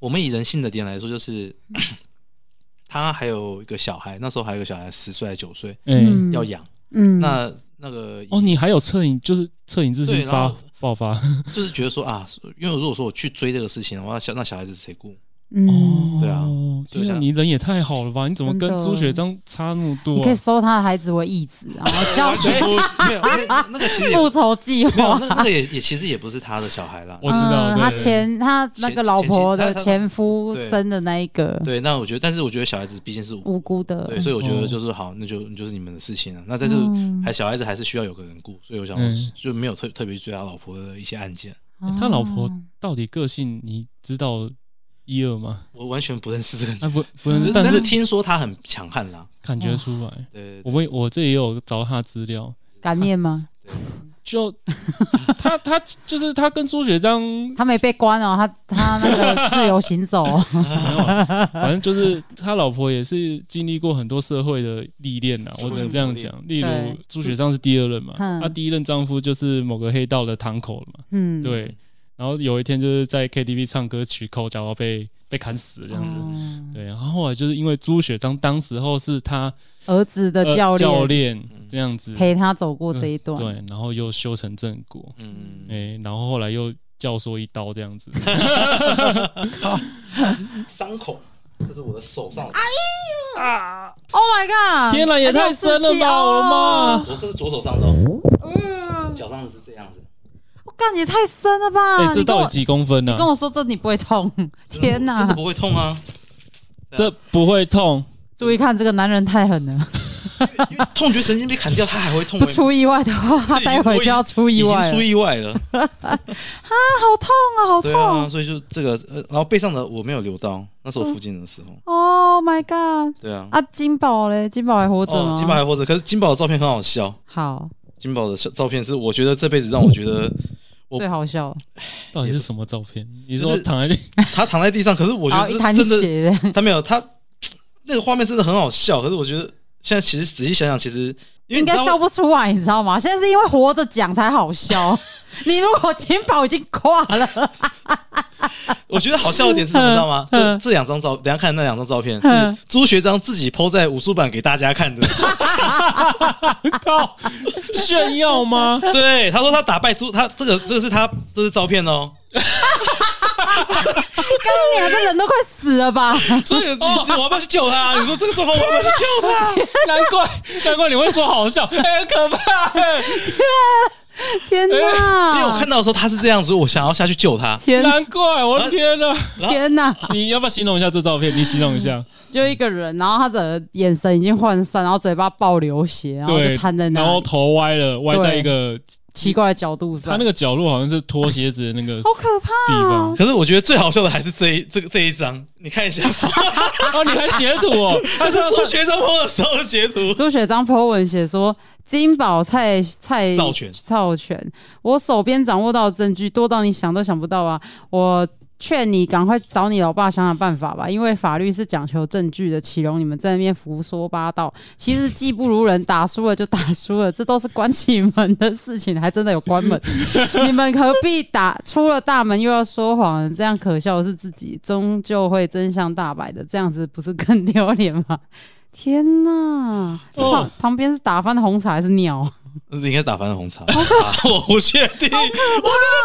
我们以人性的点来说，就是 他还有一个小孩，那时候还有一个小孩十岁还是九岁，嗯，要养。嗯，那那个哦，你还有恻隐，就是恻隐之心发。爆发 就是觉得说啊，因为如果说我去追这个事情的话，小那小孩子谁顾？嗯，对啊，就是你人也太好了吧？你怎么跟朱学璋差那么多？你可以收他的孩子为义子，然后教 学没有那个其实复仇计划，那那个也也其实也不是他的小孩啦。我知道他前他那个老婆的前夫生的那一个。对，那我觉得，但是我觉得小孩子毕竟是无辜的，对，所以我觉得就是好，那就就是你们的事情了。那但是还小孩子还是需要有个人顾，所以我想就没有特特别去追他老婆的一些案件。他老婆到底个性你知道？一二吗？我完全不认识这个人，啊不不认识，但是听说他很强悍啦，感觉出来。对，我们我这也有找他资料，敢念吗？就 他他就是他跟朱学章，他没被关哦，他他那个自由行走，反正就是他老婆也是经历过很多社会的历练呐，我只能这样讲。例如朱学章是第二任嘛，他第一任丈夫就是某个黑道的堂口了嘛，嗯，对。然后有一天就是在 KTV 唱歌曲口角被被砍死这样子，对。然后后来就是因为朱雪章当时候是他儿子的教练，教练这样子陪他走过这一段，对。然后又修成正果，嗯，哎，然后后来又教唆一刀这样子，伤口，这是我的手上，哎呀啊！Oh my god！天哪，也太深了吧！我的妈！我这是左手上的，嗯，脚上的是这样子。我干，也太深了吧！哎，这到底几公分呢？跟我说这你不会痛？天哪，真的不会痛啊！这不会痛。注意看，这个男人太狠了。痛觉神经被砍掉，他还会痛？不出意外的话，他待会就要出意外。已经出意外了。啊，好痛啊，好痛！啊，所以就这个，呃，然后背上的我没有留刀，那是我附近的时候。Oh my god！对啊。啊，金宝嘞？金宝还活着吗？金宝还活着，可是金宝的照片很好笑。好，金宝的照片是我觉得这辈子让我觉得最好笑。到底是什么照片？你说躺在地，他躺在地上，可是我觉得他没有他。那个画面真的很好笑，可是我觉得现在其实仔细想想，其实应该笑不出来，你知道吗？现在是因为活着讲才好笑。你如果金宝已经挂了，我觉得好笑一点是什么，知道吗？这这两张照，等下看那两张照片是朱学章自己 PO 在武术版给大家看的。靠，炫耀吗？对，他说他打败朱，他这个这个是他这是照片哦。刚你啊，这人都快死了吧？所以我要不要去救他？你说这个状况我要不要去救他？难怪难怪你会说好笑，很可怕！天哪！因为我看到的时候他是这样子，我想要下去救他。天，难怪我的天哪！天哪！你要不要形容一下这照片？你形容一下，就一个人，然后他的眼神已经涣散，然后嘴巴爆流血，然后就瘫在那，然后头歪了，歪在一个。奇怪的角度上，他那个角落好像是脱鞋子的那个，好可怕地方。可是我觉得最好笑的还是这一这个这一张，你看一下。哦，你还截图哦？他是朱学章 po 的时候的截图。朱学章 po 文写说：“金宝蔡蔡造拳，造全，我手边掌握到的证据多到你想都想不到啊！”我。劝你赶快找你老爸想想办法吧，因为法律是讲求证据的，岂容你们在那边胡说八道？其实技不如人，打输了就打输了，这都是关起门的事情，还真的有关门。你们何必打出了大门又要说谎？这样可笑的是自己，终究会真相大白的。这样子不是更丢脸吗？天哪！这旁旁边是打翻的红茶还是鸟？应该打翻的红茶，我不确定，我真的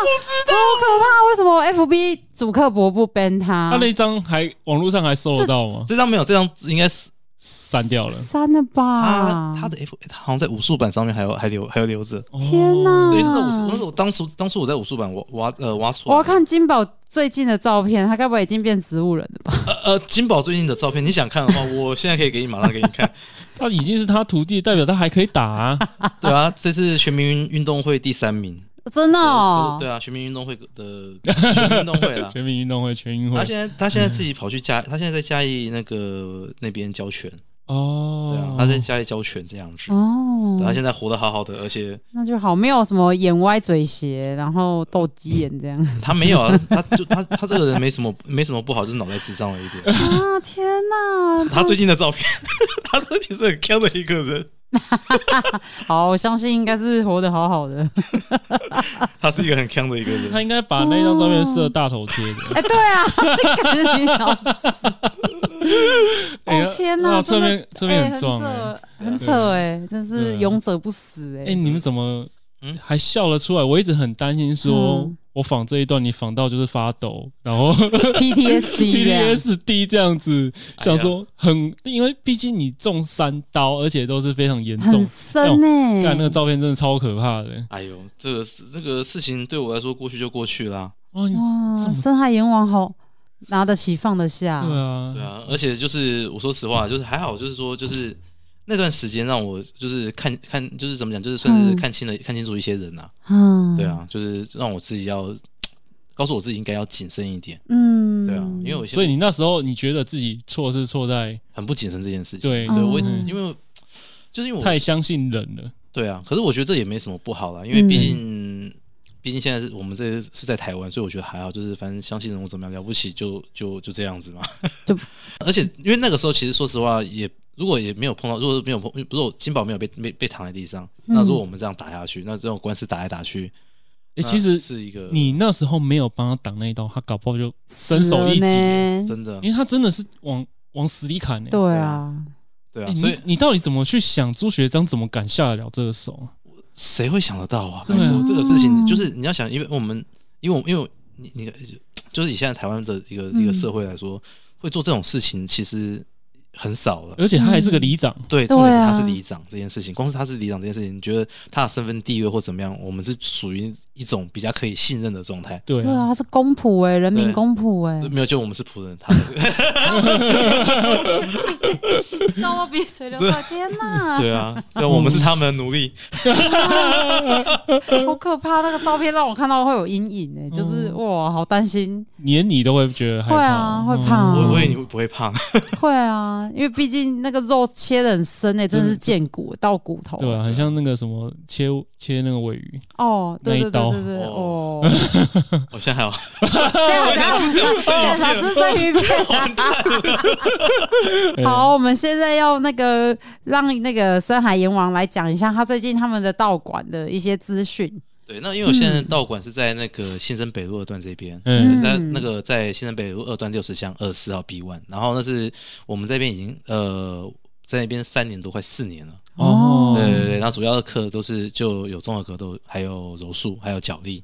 不知道，好可怕！为什么 FB 主客博不 ban 他？他那张还网络上还搜得到吗？这张没有，这张应该是。删掉了，删了吧？他他的 F，他好像在武术版上面还有还留还有留着。天哪！对，就是武术。那时候当初当初我在武术版挖挖呃挖出来。我要看金宝最近的照片，他该不会已经变植物人了吧？呃呃，金宝最近的照片，你想看的话，我现在可以给你马上给你看。他已经是他徒弟，代表他还可以打啊。对啊，这次全民运动会第三名。真的哦，对啊，全民运动会的 全民运动会啦，全民运动会全运会。他现在他现在自己跑去嘉，他现在在嘉义那个那边教拳。哦，对啊，他在家里教拳这样子。哦，他现在活得好好的，而且那就好，没有什么眼歪嘴斜，然后斗鸡眼这样。他没有啊，他就他他这个人没什么没什么不好，就是脑袋智障了一点。啊天哪！他最近的照片，他说其实很强的一个人。好，我相信应该是活得好好的。他是一个很强的一个人，他应该把那张照片设大头贴的。哎，对啊，感觉你老死。哦天哪，侧面侧面很壮哎，很扯哎，真是勇者不死哎。哎，你们怎么嗯还笑了出来？我一直很担心说。我仿这一段，你仿到就是发抖，然后 PTSD PTSD 这样子，想说很，因为毕竟你中三刀，而且都是非常严重，很深呢。看那个照片真的超可怕的。哎呦，这个这个事情对我来说过去就过去啦。哇，深海阎王好拿得起放得下。对啊，对啊，而且就是我说实话，就是还好，就是说就是。那段时间让我就是看看，就是怎么讲，就是算是看清了、嗯、看清楚一些人呐、啊。嗯，对啊，就是让我自己要告诉我自己应该要谨慎一点。嗯，对啊，因为我所以你那时候你觉得自己错是错在很不谨慎这件事情。对对，我因为就是因为我太相信人了。对啊，可是我觉得这也没什么不好啦，因为毕竟毕竟现在是我们这是在台湾，所以我觉得还好，就是反正相信人我怎么样了不起就就就这样子嘛。就而且因为那个时候其实说实话也。如果也没有碰到，如果没有碰，如果金宝没有被被被躺在地上，那如果我们这样打下去，那这种官司打来打去，哎，其实是一个你那时候没有帮他挡那一刀，他搞不好就身首异己，真的，因为他真的是往往死里砍呢。对啊，对啊，所以你到底怎么去想？朱学章怎么敢下得了这个手？谁会想得到啊？对啊，这个事情就是你要想，因为我们，因为我因为你你就是以现在台湾的一个一个社会来说，会做这种事情，其实。很少了，而且他还是个里长。对，重点是他是里长这件事情，光是他是里长这件事情，你觉得他的身份地位或怎么样，我们是属于一种比较可以信任的状态。对啊，他是公仆哎，人民公仆哎，没有，就我们是仆人，他是 笑到鼻水流出来，天哪！对啊，对，我们是他们的奴隶，好可怕！那个照片让我看到会有阴影哎，就是哇，好担心，连你都会觉得害怕，会啊，会怕。我我以为你会不会怕？会啊，因为毕竟那个肉切的很深诶、欸，真的是见骨到骨头。对啊，很像那个什么切切那个尾鱼哦，对对对对对哦。我、哦、现在还有，现在还在现场吃生鱼片。好，我们现在要那个让那个深海阎王来讲一下他最近他们的道馆的一些资讯。对，那因为我现在道馆是在那个新生北路二段这边，嗯，那那个在新生北路二段六十巷二十四号 B one，然后那是我们这边已经呃在那边三年多，快四年了。哦，对对对，然后主要的课都是就有综合格斗，还有柔术，还有脚力。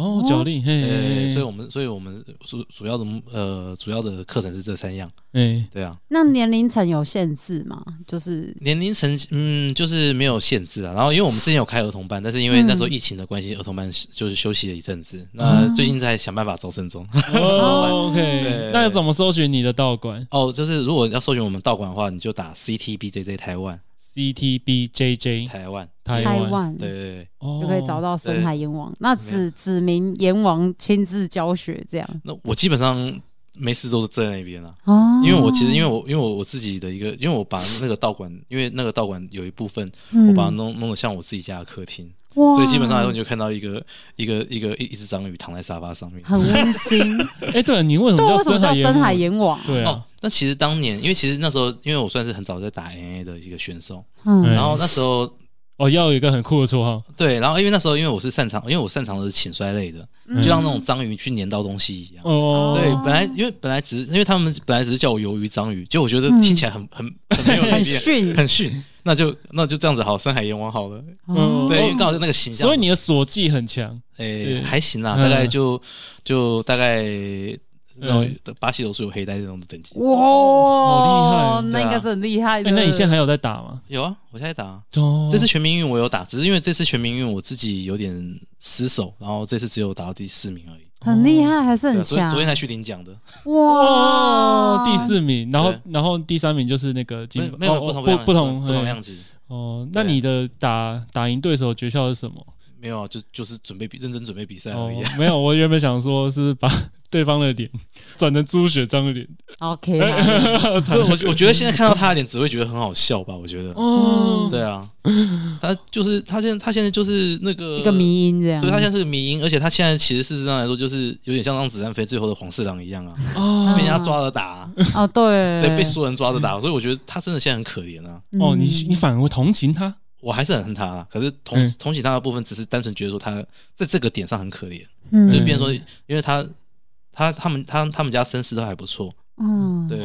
哦，脚力，嘿，对，所以我们，所以我们主主要的呃主要的课程是这三样，哎，对啊。那年龄层有限制吗？就是年龄层，嗯，就是没有限制啊。然后，因为我们之前有开儿童班，但是因为那时候疫情的关系，儿童班就是休息了一阵子。那最近在想办法招生中。OK，那要怎么搜寻你的道馆？哦，就是如果要搜寻我们道馆的话，你就打 CTBJJ 台湾。C T B J J 台湾，台湾，对对对，就可以找到深海阎王。那指指明阎王亲自教学这样。那我基本上没事都是在那边啊，哦，因为我其实因为我因为我我自己的一个，因为我把那个道馆，因为那个道馆有一部分，我把它弄弄得像我自己家的客厅，所以基本上来说你就看到一个一个一个一一只章鱼躺在沙发上面，很温馨。哎，对，你为什么叫深海阎王？对啊。那其实当年，因为其实那时候，因为我算是很早在打 NA 的一个选手，嗯，然后那时候哦，要有一个很酷的绰号，对，然后因为那时候因为我是擅长，因为我擅长的是倾摔类的，就像那种章鱼去粘到东西一样，哦，对，本来因为本来只是因为他们本来只是叫我鱿鱼章鱼，就我觉得听起来很很很没有 很逊，很逊，那就那就这样子好，深海阎王好了，嗯，对，因为刚好是那个形象，所以你的锁技很强，诶，还行啦，大概就就大概。然后巴西柔术有黑带这种的等级，哇，好厉害，那应该是很厉害的。那你现在还有在打吗？有啊，我现在打。这次全民运我有打，只是因为这次全民运我自己有点失手，然后这次只有打到第四名而已。很厉害，还是很强。昨天才去领奖的。哇，第四名，然后然后第三名就是那个金，没有不同不不同不同样子。哦，那你的打打赢对手诀窍是什么？没有啊，就就是准备比认真准备比赛而已。没有，我原本想说是把。对方的脸 转成朱雪璋的脸，OK。我我觉得现在看到他的脸，只会觉得很好笑吧？我觉得，哦，对啊，他就是他现在他现在就是那个一个迷因这样，对他现在是个迷因，而且他现在其实事实上来说，就是有点像让子弹飞最后的黄四郎一样啊，哦，被人家抓着打，哦，对，对，被所有人抓着打，所以我觉得他真的现在很可怜啊。哦，你你反而会同情他？我还是很恨他啊，可是同同情他的部分，只是单纯觉得说他在这个点上很可怜，嗯，就变成说，因为他。他他们他他们家身世都还不错，嗯，对，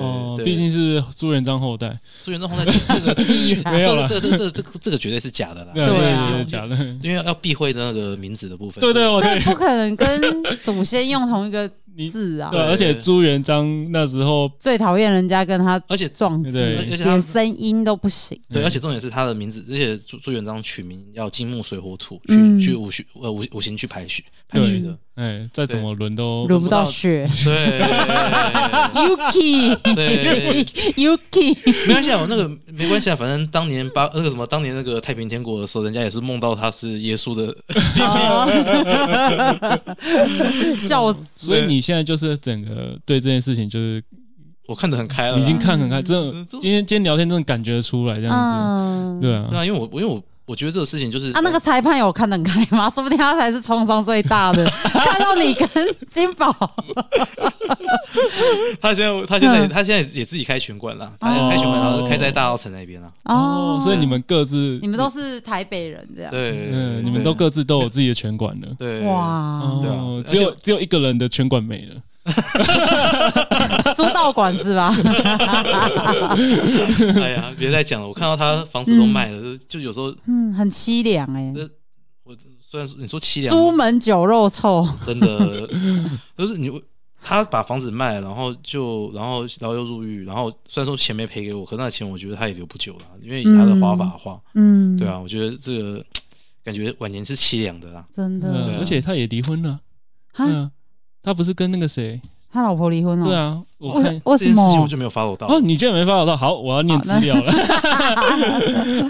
毕竟是朱元璋后代，朱元璋后代这个没有了，这个这这这这个绝对是假的啦，对啊，假的，因为要避讳那个名字的部分，对对，对，不可能跟祖先用同一个字啊，对，而且朱元璋那时候最讨厌人家跟他，而且撞字，而且连声音都不行，对，而且重点是他的名字，而且朱朱元璋取名要金木水火土，去去五行呃五五行去排序排序的。哎，再怎么轮都轮不到。雪。对，Yuki，对，Yuki，没关系啊，我那个没关系啊，反正当年八那个什么，当年那个太平天国的时候，人家也是梦到他是耶稣的，笑死。所以你现在就是整个对这件事情，就是我看得很开了，已经看很开，真的，今天今天聊天真的感觉出来这样子，对啊，对啊，因为我因为我。我觉得这个事情就是啊，那个裁判有看得开吗？说不定他才是创伤最大的，看到你跟金宝。他现在他现在他现在也自己开拳馆了，他开拳馆，然后开在大稻城那边了。哦，所以你们各自，你们都是台北人这样。对，嗯，你们都各自都有自己的拳馆了。对，哇，对啊，只有只有一个人的拳馆没了。租道馆是吧？哎呀，别再讲了！我看到他房子都卖了，嗯、就有时候嗯，很凄凉哎。我虽然说你说凄凉，朱门酒肉臭，真的就是你他把房子卖了，然后就然后然后又入狱，然后虽然说钱没赔给我，可那钱我觉得他也留不久了，因为以他的花法的话，嗯，对啊，我觉得这个感觉晚年是凄凉的啦，真的，啊、而且他也离婚了，啊，他不是跟那个谁？他老婆离婚了。对啊，我看为什么我就没有 follow 到？哦，你居然没 follow 到？好，我要念资料了。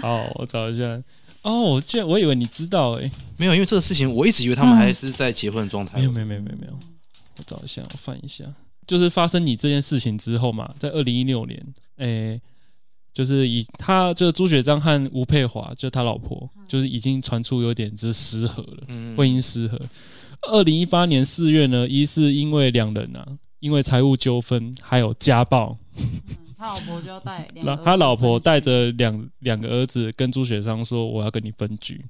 好，好，我找一下。哦，我居然我以为你知道哎、欸，没有，因为这个事情我一直以为他们还是在结婚状态、嗯。没有，没有，没有，没有，没有。我找一下，我翻一下，就是发生你这件事情之后嘛，在二零一六年，哎、欸，就是以他就是朱雪章和吴佩华，就他老婆，就是已经传出有点就是失和了，嗯、婚姻失和。二零一八年四月呢，一是因为两人啊，因为财务纠纷还有家暴，嗯、他老婆就要带，他老婆带着两两个儿子跟朱雪章说：“我要跟你分居，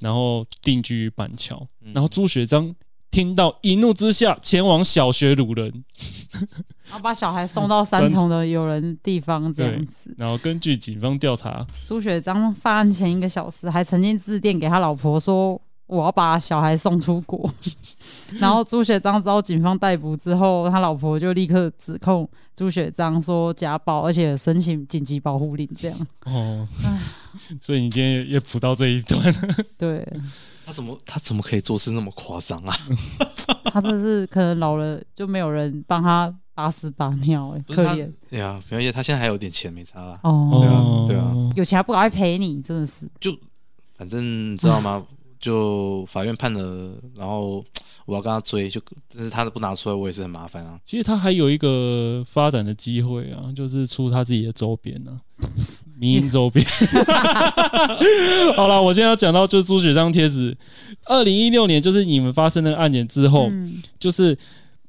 然后定居于板桥。嗯”然后朱雪章听到一怒之下前往小学掳人，然后把小孩送到三重的有人地方这样子。然后根据警方调查，朱雪章犯案前一个小时还曾经致电给他老婆说。我要把小孩送出国，然后朱雪章遭警方逮捕之后，他老婆就立刻指控朱雪章说家暴，而且申请紧急保护令，这样。哦，所以你今天也也补到这一段。对，他怎么他怎么可以做事那么夸张啊？他真的是可能老了就没有人帮他把屎把尿，哎，可怜。对啊，而且他现在还有点钱没差啦。哦，对啊，对啊，有钱还不赶快赔你，真的是。就反正你知道吗？就法院判了，然后我要跟他追，就但是他都不拿出来，我也是很麻烦啊。其实他还有一个发展的机会啊，就是出他自己的周边啊，民营周边。好了，我现在要讲到就是朱雪璋贴纸。二零一六年就是你们发生那个案件之后，嗯、就是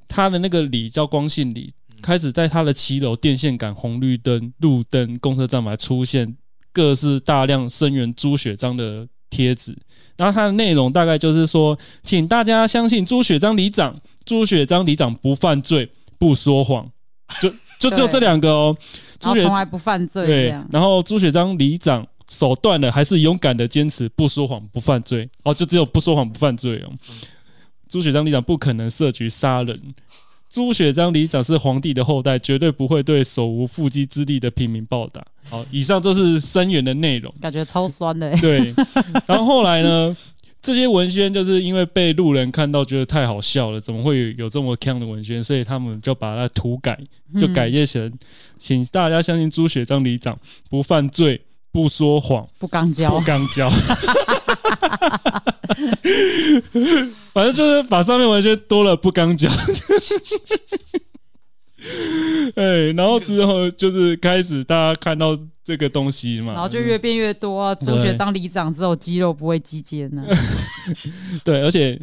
他的那个李叫光信李，开始在他的骑楼电线杆、红绿灯、路灯、公车站牌出现各式大量声援朱雪璋的贴纸。然后它的内容大概就是说，请大家相信朱雪章里长，朱雪章里长不犯罪，不说谎，就就只有这两个哦。朱雪从来不犯罪。对，然后朱雪章里长手段的还是勇敢的坚持不说谎不犯罪哦，就只有不说谎不犯罪哦。朱雪章里长不可能设局杀人。朱雪章里长是皇帝的后代，绝对不会对手无缚鸡之力的平民暴打。好，以上都是声援的内容，感觉超酸的。对，然后后来呢，这些文宣就是因为被路人看到，觉得太好笑了，怎么会有这么锵的文宣？所以他们就把它涂改，就改业成，请大家相信朱雪章里长不犯罪。不说谎，不刚交，不刚交，反正就是把上面完全多了不刚交。哎，然后之后就是开始大家看到这个东西嘛，然后就越变越多啊。朱学璋里长之后肌肉不会肌腱呢。对，而且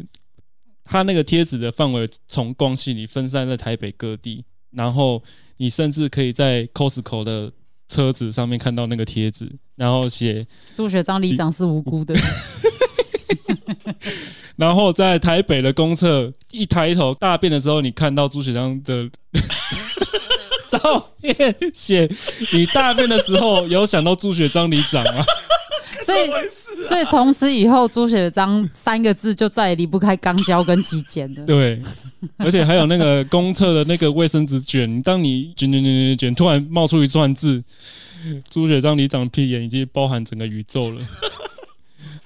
他那个贴纸的范围从光系里分散在台北各地，然后你甚至可以在 Costco 的。车子上面看到那个贴纸，然后写朱学璋里长是无辜的。然后在台北的公厕一抬头大便的时候，你看到朱雪璋的 照片，写你大便的时候有想到朱雪璋里长吗？所以，所以从此以后，朱雪璋三个字就再也离不开肛交跟鸡奸了。对，而且还有那个公厕的那个卫生纸卷，当你卷卷卷卷卷，突然冒出一串字，朱雪章里长的屁眼已经包含整个宇宙了，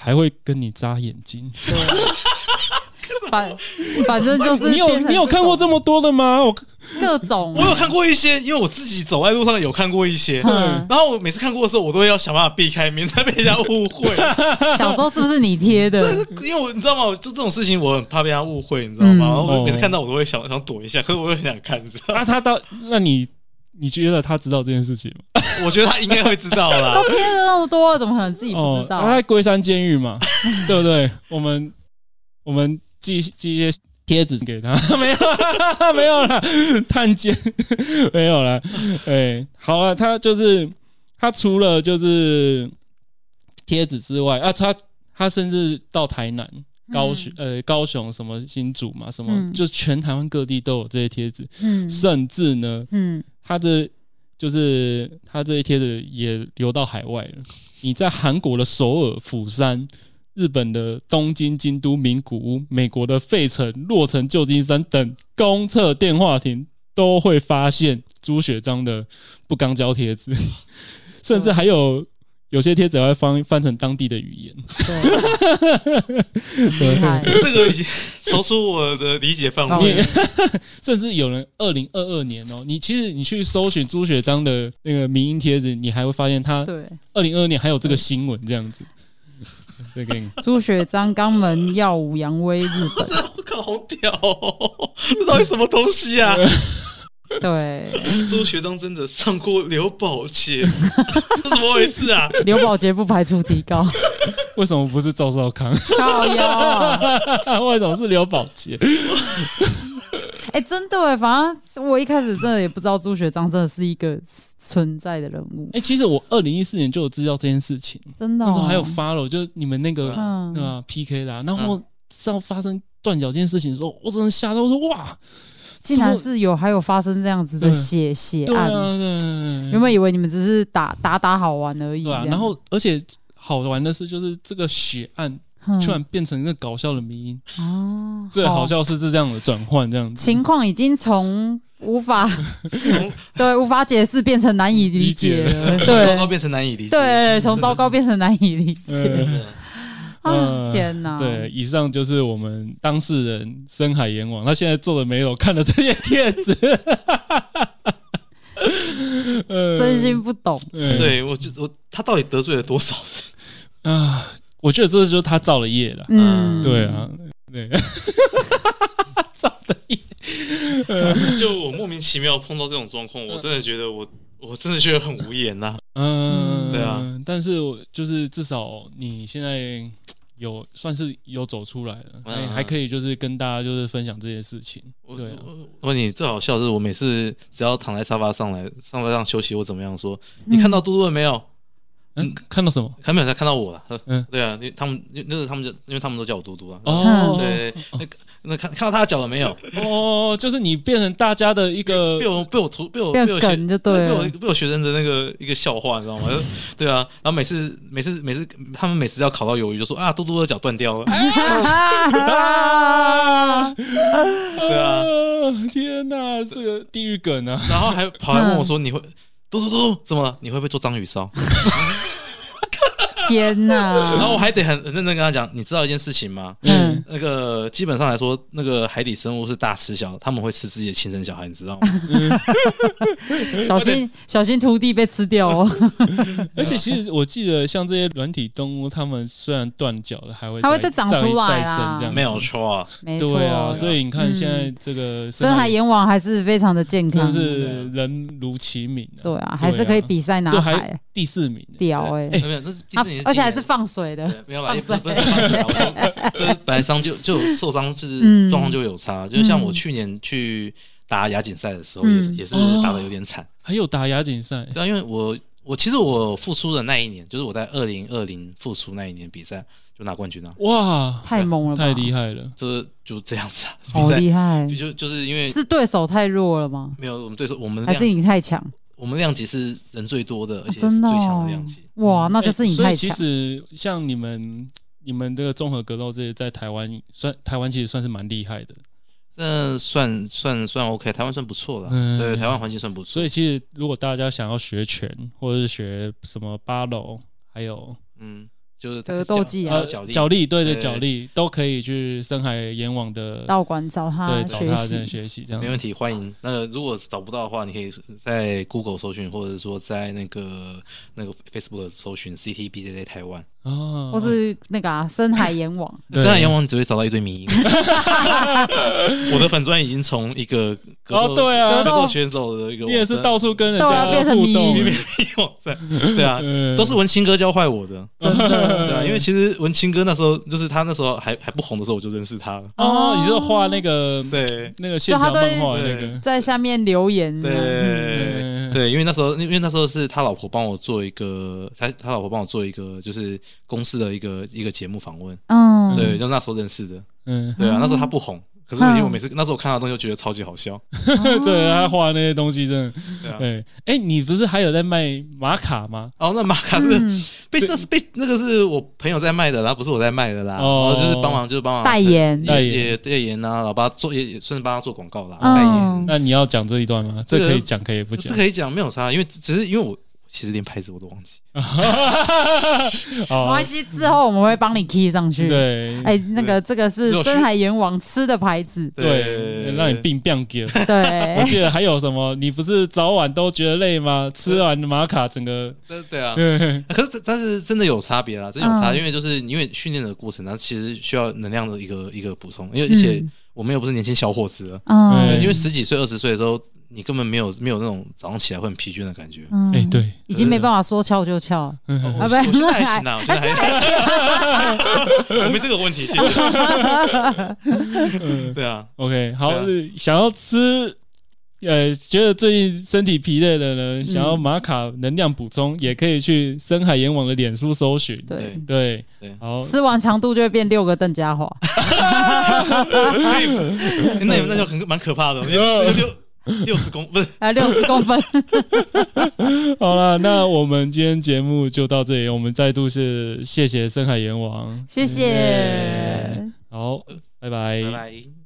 还会跟你眨眼睛。对 反反正就是你有你有看过这么多的吗？我各种我有看过一些，因为我自己走在路上有看过一些。对，然后我每次看过的时候，我都会要想办法避开，免得被人家误会。小时候是不是你贴的？对，因为我你知道吗？就这种事情，我很怕被人家误会，你知道吗？然后我每次看到，我都会想想躲一下，可是我又很想看，你知道吗？那他到，那你你觉得他知道这件事情吗？我觉得他应该会知道啦。都贴了那么多，怎么可能自己不知道？他在龟山监狱嘛，对不对？我们我们。寄寄一些贴纸给他，没有，没有了，探监没有了。哎，好了，他就是他除了就是贴纸之外啊，他他甚至到台南、高雄、呃高雄什么新竹嘛，什么就全台湾各地都有这些贴纸。嗯，甚至呢，嗯，他的就是他这些贴纸也流到海外了。你在韩国的首尔、釜山。日本的东京、京都名古屋、美国的费城、洛城、旧金山等公厕电话亭，都会发现朱雪璋的不肛交贴纸，甚至还有有些贴纸还会翻翻成当地的语言。厉害，这个已经超出我的理解范围。甚至有人二零二二年哦，你其实你去搜寻朱雪璋的那个民音贴纸，你还会发现他对二零二二年还有这个新闻这样子。再给你，朱雪璋肛门耀武扬威，日本。我靠，好屌哦！这到底什么东西啊？对，朱学章真的上过刘宝杰，这怎么回事啊？刘宝杰不排除提高，为什么不是赵少康？靠腰啊！为什么是刘宝杰？哎、欸，真的哎，反正我一开始真的也不知道朱学章真的是一个存在的人物。哎、欸，其实我二零一四年就有知道这件事情，真的、哦。那时候还有 follow，就你们那个、嗯、？PK 啦，然后知道发生断脚这件事情的时候，我真的吓到，我说哇，竟然是有还有发生这样子的血血案。对啊，对。原本以为你们只是打打打好玩而已。对啊。然后，而且好玩的是，就是这个血案。突然变成一个搞笑的迷因哦，最好笑是是这样的转换，这样子情况已经从无法 对无法解释变成难以理解了，对，从糟糕变成难以理解，对，从糟糕变成难以理解。啊天哪！对，以上就是我们当事人深海阎王，他现在皱着眉头看了这些帖子，真心不懂。对我就我他到底得罪了多少人啊？我觉得这就是他造的业了。嗯，对啊，对，造的业。就我莫名其妙碰到这种状况，我真的觉得我，我真的觉得很无言呐。嗯，对啊。但是，就是至少你现在有算是有走出来了，还还可以就是跟大家就是分享这些事情。对，问你最好笑的是，我每次只要躺在沙发上来，沙发上休息或怎么样，说你看到嘟嘟了没有？嗯，看到什么？还没有，他看到我了。嗯，对啊，因为他们，那个他们就，因为他们都叫我嘟嘟啊。哦，对，那那看看到他的脚了没有？哦，就是你变成大家的一个 被我被我图被我被我学就对，被我被我学生的那个一个笑话，你知道吗？对啊，然后每次每次每次他们每次要考到鱿鱼，就说啊，嘟嘟的脚断掉了。对啊，天哪，这个地狱梗啊！然后还跑来问我说，你会。嘟嘟嘟，怎么了？你会不会做章鱼烧？天哪！然后我还得很认真跟他讲，你知道一件事情吗？嗯，那个基本上来说，那个海底生物是大吃小，他们会吃自己的亲生小孩，你知道吗？小心小心徒弟被吃掉哦！而且其实我记得，像这些软体动物，它们虽然断脚了，还会还会再长出来啊，这样没有错啊，没错。对啊，所以你看现在这个深海阎王还是非常的健康，是人如其名。对啊，还是可以比赛拿海第四名，屌哎！没有，那是第四名。而且还是放水的，没有吧？也不是不是放水，我说 就是本来伤就就受伤，是状况就有差。就是像我去年去打亚锦赛的时候，也是也是打的有点惨。还有打亚锦赛，对啊，因为我我其实我复出的那一年，就是我在二零二零复出那一年比赛就拿冠军了。哇，太猛了，太厉害了！就是就这样子啊，好厉害！就就是因为是对手太弱了吗？没有，我们对手我们还是你太强。我们量级是人最多的，而且是最强的量级。哇，那就是你太强。其实像你们、你们这个综合格斗这些，在台湾算台湾其实算是蛮厉害的。那，算算算 OK，台湾算不错了。嗯对，台湾环境算不错。所以其实如果大家想要学拳，或者是学什么八楼，还有嗯。就是格斗技啊，脚力，对对，脚力都可以去深海阎王的道馆找他，对，找他这样学习，这样没问题，欢迎。那如果找不到的话，你可以在 Google 搜寻，或者说在那个那个 Facebook 搜寻 CTBJJ 台湾。哦，或是那个啊，深海阎王，深海阎王，你只会找到一堆迷因。我的粉钻已经从一个格斗对啊。格斗选手的一个，你也是到处跟人家变成迷因。网站，对啊，都是文青哥教坏我的，的，对啊，因为其实文青哥那时候就是他那时候还还不红的时候，我就认识他了。哦，你就画那个对。那个线条漫画那个，在下面留言，对对，因为那时候因为那时候是他老婆帮我做一个，他他老婆帮我做一个就是。公司的一个一个节目访问，嗯，对，就那时候认识的，嗯，对啊，那时候他不红，可是问题我每次那时候我看到的东西，就觉得超级好笑。对，他画那些东西真的。对啊。对，哎，你不是还有在卖玛卡吗？哦，那玛卡是被那是被那个是我朋友在卖的，然后不是我在卖的啦。哦。就是帮忙，就是帮忙代言，代言，代言啊，然后帮他做也也顺便帮他做广告啦。代言。那你要讲这一段吗？这可以讲，可以不讲？这可以讲，没有差，因为只是因为我。其实连牌子我都忘记，没关系，之后我们会帮你 key 上去。对，哎，那个这个是深海阎王吃的牌子，对，让你病变给。对，我记得还有什么？你不是早晚都觉得累吗？吃完玛卡整个，对啊。可是但是真的有差别啦，真有差，因为就是因为训练的过程，它其实需要能量的一个一个补充，因为而且我们又不是年轻小伙子了，因为十几岁、二十岁的时候。你根本没有没有那种早上起来会很疲倦的感觉，哎，对，已经没办法说翘就翘，啊，不，我现在还行啊，我现在还行，我没这个问题，谢谢。对啊，OK，好，想要吃，呃，觉得最近身体疲累的呢，想要玛卡能量补充，也可以去深海阎王的脸书搜寻，对。对对，好，吃完长度就会变六个邓家华，那那就很 蛮可怕的，六六十公不是。啊，六十公分。好了，那我们今天节目就到这里。我们再度是谢谢深海阎王，谢谢。好，拜拜，拜拜。